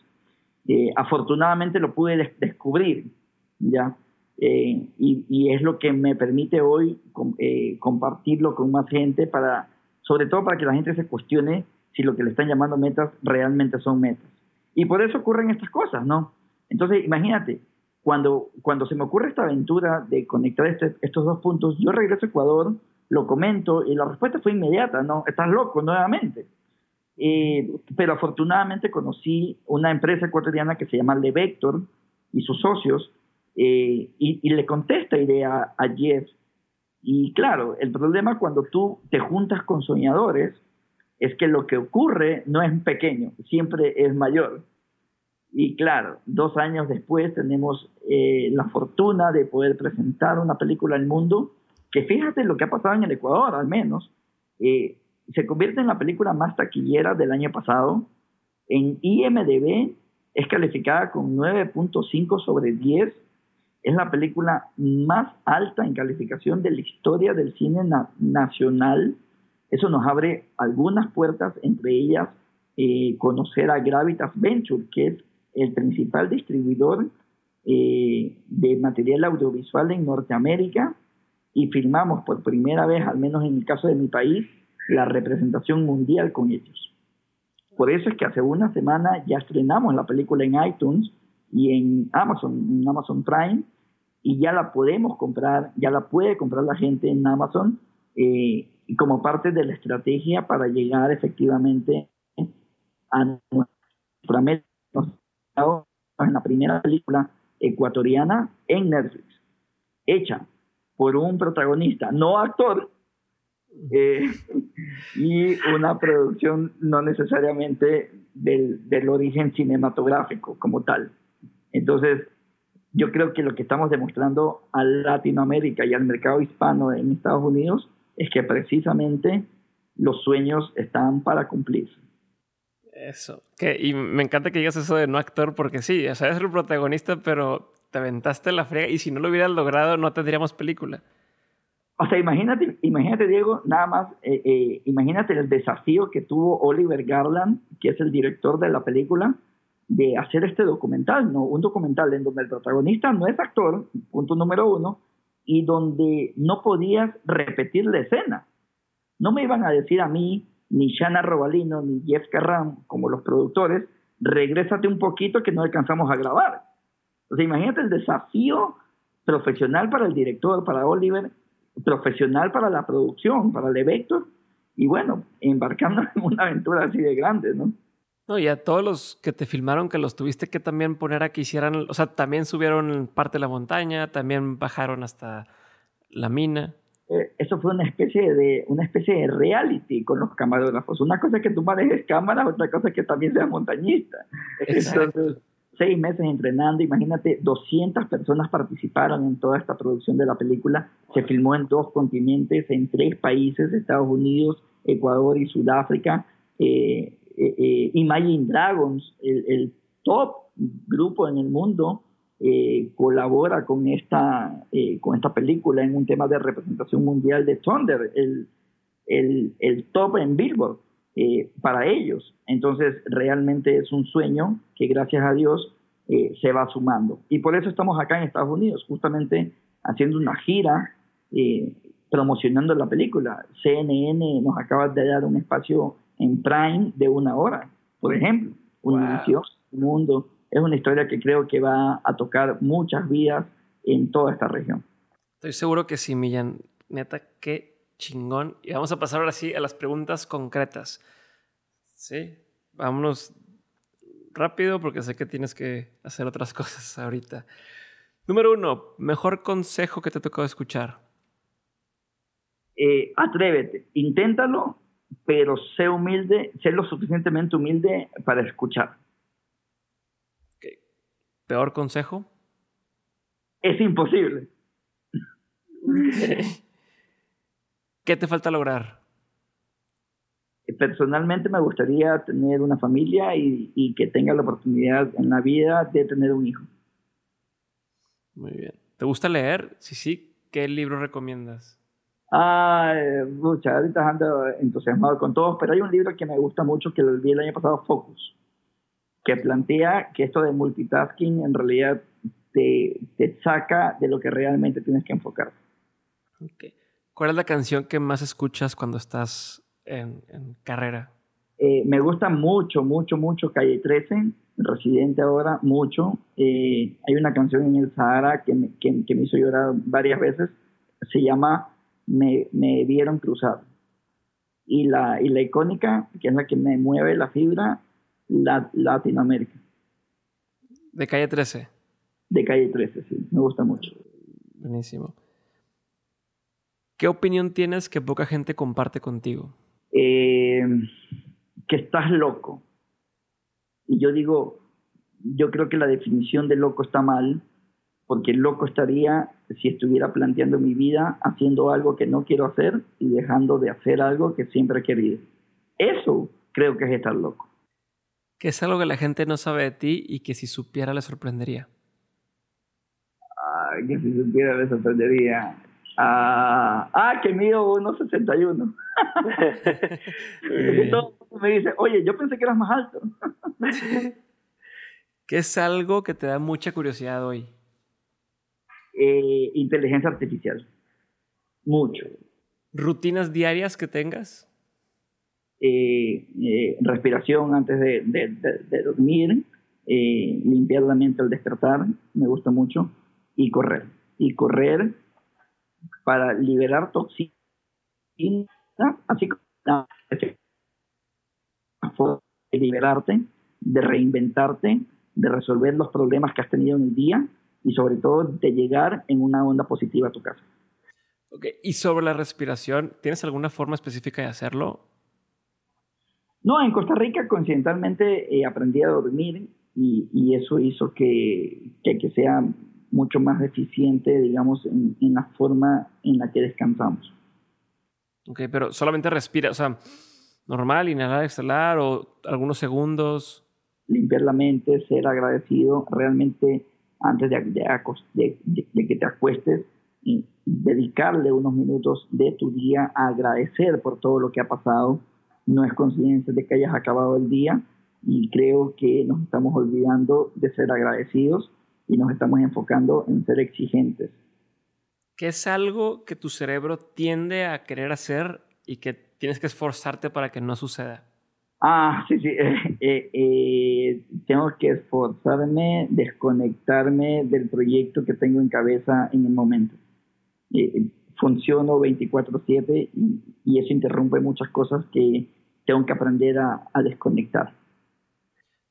Eh, afortunadamente lo pude descubrir, ¿ya? Eh, y, es lo que me permite hoy eh, compartirlo con más gente, para, sobre todo para que la gente se cuestione si lo que le están llamando metas realmente son metas. Y por eso ocurren estas cosas, ¿no? Entonces, imagínate, cuando, cuando se me ocurre esta aventura de conectar este, estos dos puntos, yo regreso a Ecuador lo comento y la respuesta fue inmediata, ¿no? Estás loco nuevamente. Eh, pero afortunadamente conocí una empresa ecuatoriana que se llama Levector y sus socios eh, y, le conté esta idea a Jeff. Y claro, el problema cuando tú te juntas con soñadores es que lo que ocurre no es pequeño, siempre es mayor. Y claro, dos años después tenemos eh, la fortuna de poder presentar una película al mundo que fíjate lo que ha pasado en el Ecuador, al menos, eh, se convierte en la película más taquillera del año pasado. En IMDB es calificada con 9.5 sobre 10. Es la película más alta en calificación de la historia del cine nacional. Eso nos abre algunas puertas, entre ellas eh, conocer a Gravitas Venture, que es el principal distribuidor eh, de material audiovisual en Norteamérica y firmamos por primera vez, al menos en el caso de mi país, la representación mundial con ellos. Por eso es que hace una semana ya estrenamos la película en iTunes y en Amazon, en Amazon Prime, y ya la podemos comprar, ya la puede comprar la gente en Amazon eh, como parte de la estrategia para llegar efectivamente a nuestra meta en la primera película ecuatoriana en Netflix, hecha por un protagonista, no actor, eh, y una producción no necesariamente del, del, origen cinematográfico como tal. Entonces, yo creo que lo que estamos demostrando a Latinoamérica y al mercado hispano en Estados Unidos es que precisamente los sueños están para cumplirse. Eso. Que, y me encanta que digas eso de no actor, porque sí, o sea, eres el protagonista, pero te aventaste la frega y si no lo hubieras logrado, no tendríamos película. O sea, imagínate, imagínate Diego, nada más, eh, eh, imagínate el desafío que tuvo Oliver Garland, que es el director de la película, de hacer este documental, ¿no? Un documental en donde el protagonista no es actor, punto número uno, y donde no podías repetir la escena. No me iban a decir a mí, ni Shana Robalino, ni Jeff Carran, como los productores, regrésate un poquito que no alcanzamos a grabar. O imagínate el desafío profesional para el director, para Oliver, profesional para la producción, para el evento, y bueno, embarcando en una aventura así de grande, ¿no? No, y a todos los que te filmaron, que los tuviste que también poner a que hicieran, o sea, también subieron parte de la montaña, también bajaron hasta la mina. Eh, eso fue una especie de una especie de reality con los camarógrafos. Una cosa es que tú manejes cámaras, otra cosa es que también seas montañista. Entonces, seis meses entrenando, imagínate, 200 personas participaron en toda esta producción de la película. Se filmó en dos continentes, en tres países, Estados Unidos, Ecuador y Sudáfrica. Eh, eh, eh, Imagine Dragons, el, top grupo en el mundo, eh, colabora con esta, con esta película en un tema de representación mundial de Thunder, el, el, el top en Billboard para ellos. Entonces, realmente es un sueño que gracias a Dios se va sumando. Y por eso estamos acá en Estados Unidos, justamente haciendo una gira promocionando la película. CNN nos acaba de dar un espacio en Prime de una hora, por ejemplo. Univision, Mundo. Es una historia que creo que va a tocar muchas vidas en toda esta región. Estoy seguro que sí, Millán. Neta, qué chingón. Y vamos a pasar ahora sí a las preguntas concretas. Sí, vámonos rápido porque sé que tienes que hacer otras cosas ahorita. Número uno, mejor consejo que te ha tocado escuchar. Eh, atrévete, inténtalo pero sé humilde, sé lo suficientemente humilde para escuchar. ¿Peor consejo? Es imposible. ¿Qué te falta lograr? Personalmente me gustaría tener una familia y, y que tenga la oportunidad en la vida de tener un hijo. Muy bien. ¿Te gusta leer? Sí, sí. ¿Qué libro recomiendas? Ah, mucha, ahorita ando entusiasmado con todos, pero hay un libro que me gusta mucho que lo vi el año pasado, Focus, que plantea que esto de multitasking en realidad te, te saca de lo que realmente tienes que enfocar. Okay. ¿Cuál es la canción que más escuchas cuando estás en, en carrera? Eh, me gusta mucho, mucho, mucho Calle 13, residente ahora, mucho. Eh, hay una canción en el Sahara que me, que, que me hizo llorar varias veces, se llama me, me vieron cruzar. Y la, y la icónica, que es la que me mueve la fibra, la, Latinoamérica. De calle 13. De calle 13, sí, me gusta mucho. Buenísimo. ¿Qué opinión tienes que poca gente comparte contigo? Eh, que estás loco. Y yo digo, yo creo que la definición de loco está mal, porque loco estaría si estuviera planteando mi vida haciendo algo que no quiero hacer y dejando de hacer algo que siempre he querido. Eso creo que es estar loco. Que es algo que la gente no sabe de ti y que si supiera le sorprendería. Ay, que si supiera le sorprendería. Ah, ah que mido 1,61. me dice, oye, yo pensé que eras más alto. ¿Qué es algo que te da mucha curiosidad hoy? Eh, inteligencia artificial. Mucho. ¿Rutinas diarias que tengas? Eh, eh, respiración antes de, dormir, limpiar la mente al despertar, me gusta mucho, y correr. Y correr para liberar toxinas así como de liberarte, de reinventarte, de resolver los problemas que has tenido en el día y sobre todo de llegar en una onda positiva a tu casa. Okay. Y sobre la respiración, ¿tienes alguna forma específica de hacerlo? No, en Costa Rica coincidentalmente eh, aprendí a dormir y, y eso hizo que, que, que, sea mucho más eficiente, digamos, en, en, la forma en la que descansamos. Ok, pero solamente respira, o sea, normal, inhalar, exhalar o algunos segundos. Limpiar la mente, ser agradecido, realmente antes de, que te acuestes, y dedicarle unos minutos de tu día a agradecer por todo lo que ha pasado. No es coincidencia de que hayas acabado el día y creo que nos estamos olvidando de ser agradecidos y nos estamos enfocando en ser exigentes. ¿Qué es algo que tu cerebro tiende a querer hacer y que tienes que esforzarte para que no suceda? Ah, sí, sí. Eh, eh, tengo que esforzarme, desconectarme del proyecto que tengo en cabeza en el momento. Eh, funciono 24/7 y, y, eso interrumpe muchas cosas que tengo que aprender a, a desconectar.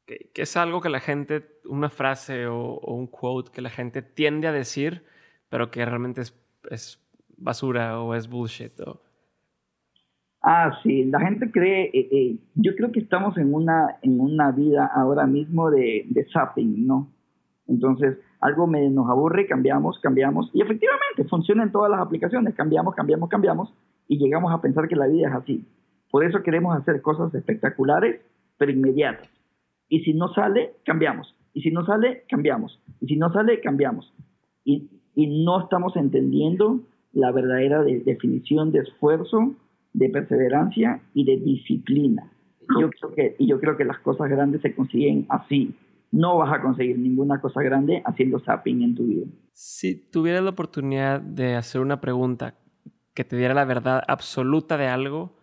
¿Qué, ¿Qué, es algo que la gente, una frase o, o, un quote que la gente tiende a decir, pero que realmente es, es basura o es bullshit? O... Ah, sí, la gente cree, eh, eh, yo creo que estamos en una, en una vida ahora mismo de, de zapping, ¿no? Entonces, algo me, nos aburre, cambiamos, cambiamos, y efectivamente funciona en todas las aplicaciones, cambiamos, cambiamos, cambiamos, y llegamos a pensar que la vida es así. Por eso queremos hacer cosas espectaculares, pero inmediatas. Y si no sale, cambiamos. Y si no sale, cambiamos. Y si no sale, cambiamos. Y, y no estamos entendiendo la verdadera de, definición de esfuerzo, de perseverancia y de disciplina. Yo creo que, y yo creo que las cosas grandes se consiguen así, no vas a conseguir ninguna cosa grande haciendo zapping en tu vida. Si tuvieras la oportunidad de hacer una pregunta que te diera la verdad absoluta de algo,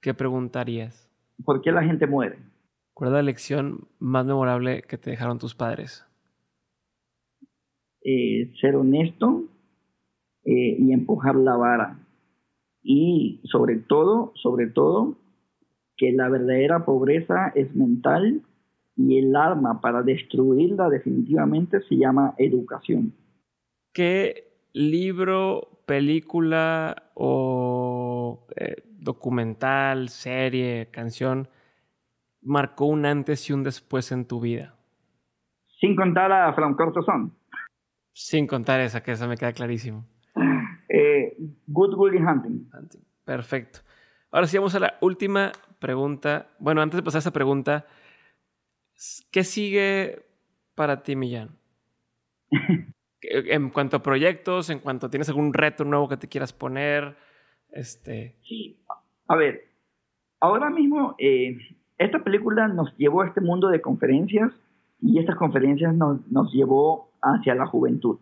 ¿qué preguntarías? ¿Por qué la gente muere? ¿Cuál es la lección más memorable que te dejaron tus padres? Eh, ser honesto eh, y empujar la vara. Y sobre todo, sobre todo, que la verdadera pobreza es mental y el arma para destruirla definitivamente se llama educación. ¿Qué libro, película o eh, documental, serie, canción marcó un antes y un después en tu vida? Sin contar a From Corto Son. Sin contar esa, que esa me queda clarísimo. Good Will Hunting. Hunting. Perfecto. Ahora sí vamos a la última pregunta. Bueno, antes de pasar a esa pregunta, ¿Qué sigue para ti, Millán? en cuanto a proyectos, en cuanto tienes algún reto nuevo que te quieras poner, este... Sí, a ver, ahora mismo eh, esta película nos llevó a este mundo de conferencias y estas conferencias nos, nos llevó hacia la juventud.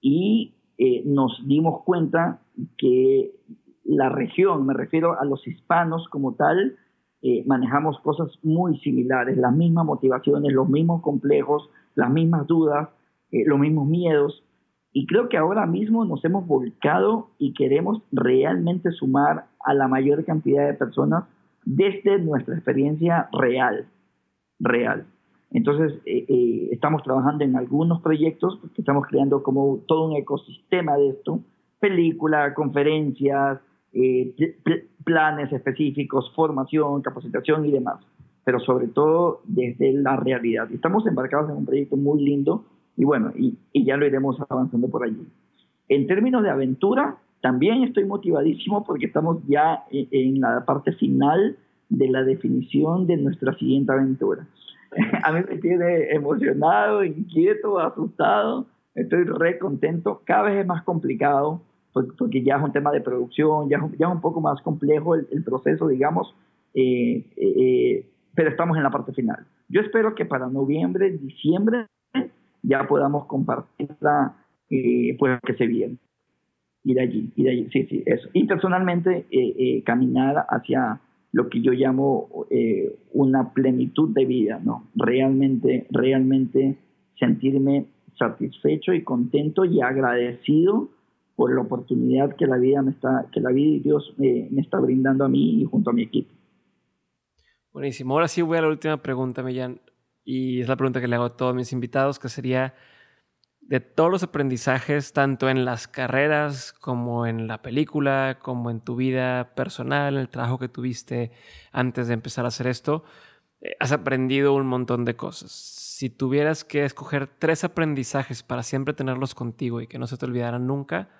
Y eh, nos dimos cuenta que la región, me refiero a los hispanos como tal, eh, manejamos cosas muy similares, las mismas motivaciones, los mismos complejos, las mismas dudas, eh, los mismos miedos. Y creo que ahora mismo nos hemos volcado y queremos realmente sumar a la mayor cantidad de personas desde nuestra experiencia real, real. Entonces, eh, eh, estamos trabajando en algunos proyectos, porque estamos creando como todo un ecosistema de esto, película, conferencias, eh, planes específicos, formación, capacitación y demás, pero sobre todo desde la realidad. Estamos embarcados en un proyecto muy lindo y bueno, y, y ya lo iremos avanzando por allí. En términos de aventura, también estoy motivadísimo porque estamos ya en la parte final de la definición de nuestra siguiente aventura. A mí me tiene emocionado, inquieto, asustado, estoy re contento, cada vez es más complicado porque ya es un tema de producción, ya, ya es un poco más complejo el, el proceso, digamos, eh, eh, pero estamos en la parte final. Yo espero que para noviembre, diciembre, ya podamos compartirla, eh, pues que se viene. Ir allí, ir allí, sí, sí, eso. Y personalmente, eh, eh, caminar hacia lo que yo llamo eh, una plenitud de vida, ¿no? Realmente, realmente sentirme satisfecho y contento y agradecido por la oportunidad que la vida me está, que la vida y Dios me, me está brindando a mí y junto a mi equipo. Buenísimo. Ahora sí voy a la última pregunta, Millán. Y es la pregunta que le hago a todos mis invitados, que sería de todos los aprendizajes, tanto en las carreras como en la película, como en tu vida personal, el trabajo que tuviste antes de empezar a hacer esto, eh, has aprendido un montón de cosas. Si tuvieras que escoger tres aprendizajes para siempre tenerlos contigo y que no se te olvidaran nunca,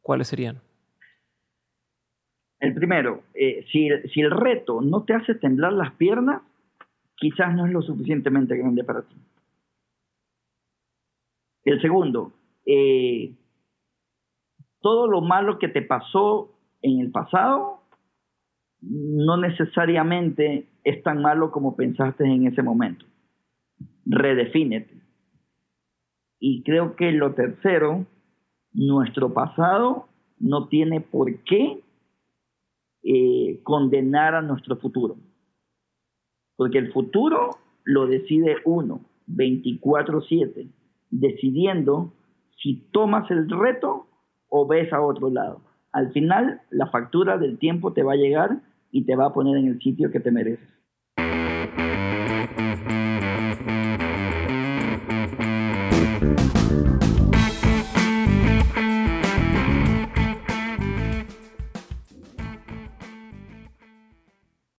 ¿cuáles serían? El primero, eh, si, si el reto no te hace temblar las piernas, quizás no es lo suficientemente grande para ti. El segundo, eh, todo lo malo que te pasó en el pasado no necesariamente es tan malo como pensaste en ese momento. Redefínete. Y creo que lo tercero, nuestro pasado no tiene por qué eh, condenar a nuestro futuro. Porque el futuro lo decide uno, 24/7, decidiendo si tomas el reto o ves a otro lado. Al final, la factura del tiempo te va a llegar y te va a poner en el sitio que te mereces.